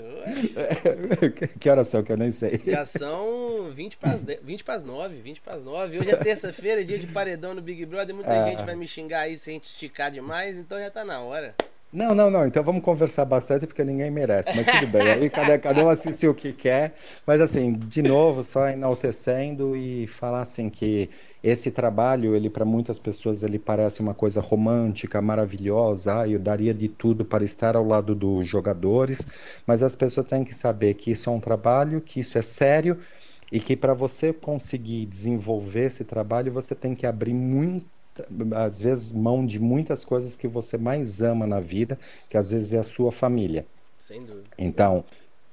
<laughs> que horas são que eu nem sei? Já são 20 para as 20 para as 9, 20 para as 9. Hoje é terça-feira, dia de paredão no Big Brother. Muita é... gente vai me xingar aí se a gente esticar demais, então já tá na hora. Não, não, não. Então vamos conversar bastante porque ninguém merece. Mas tudo bem. Aí cada, cada um assiste o que quer. Mas assim, de novo, só enaltecendo e falar assim que esse trabalho, ele para muitas pessoas ele parece uma coisa romântica, maravilhosa. Ah, eu daria de tudo para estar ao lado dos jogadores. Mas as pessoas têm que saber que isso é um trabalho, que isso é sério e que para você conseguir desenvolver esse trabalho, você tem que abrir muito às vezes, mão de muitas coisas que você mais ama na vida, que às vezes é a sua família. Sem dúvida. Então,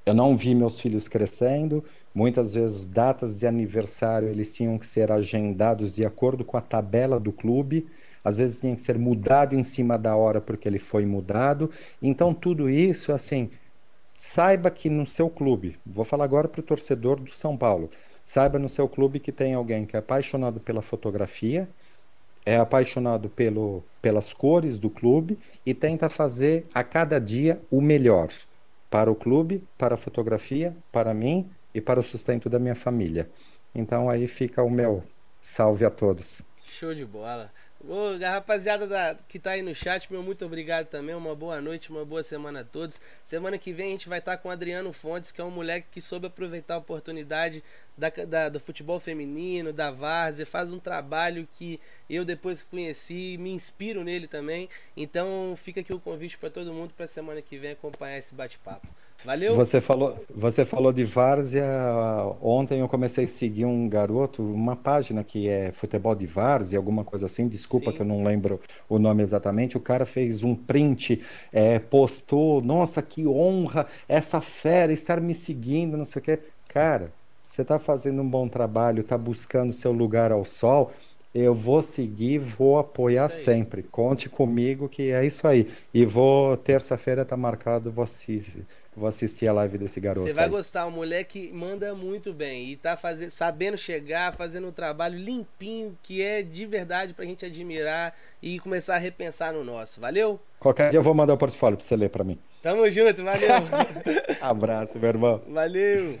eu não vi meus filhos crescendo, muitas vezes datas de aniversário eles tinham que ser agendados de acordo com a tabela do clube, às vezes tinha que ser mudado em cima da hora porque ele foi mudado. Então, tudo isso, assim, saiba que no seu clube, vou falar agora para o torcedor do São Paulo, saiba no seu clube que tem alguém que é apaixonado pela fotografia, é apaixonado pelo, pelas cores do clube e tenta fazer a cada dia o melhor para o clube, para a fotografia, para mim e para o sustento da minha família. Então aí fica o meu salve a todos. Show de bola. Ô, rapaziada da, que tá aí no chat, meu muito obrigado também. Uma boa noite, uma boa semana a todos. Semana que vem a gente vai estar tá com o Adriano Fontes, que é um moleque que soube aproveitar a oportunidade da, da, do futebol feminino, da várzea. Faz um trabalho que eu, depois que conheci, me inspiro nele também. Então fica aqui o convite para todo mundo para semana que vem acompanhar esse bate-papo. Valeu. Você falou, você falou de várzea. Ontem eu comecei a seguir um garoto, uma página que é futebol de várzea, alguma coisa assim. Desculpa Sim. que eu não lembro o nome exatamente. O cara fez um print, é, postou, nossa, que honra essa fera estar me seguindo, não sei o quê. Cara, você está fazendo um bom trabalho, está buscando seu lugar ao sol. Eu vou seguir, vou apoiar sempre. Conte comigo que é isso aí. E vou, terça-feira tá marcado, assistir Vou assistir a live desse garoto. Você vai aí. gostar, um moleque que manda muito bem e tá fazendo, sabendo chegar, fazendo um trabalho limpinho, que é de verdade pra gente admirar e começar a repensar no nosso. Valeu? Qualquer dia eu vou mandar o portfólio pra você ler pra mim. Tamo junto, valeu. <laughs> Abraço, meu irmão. Valeu.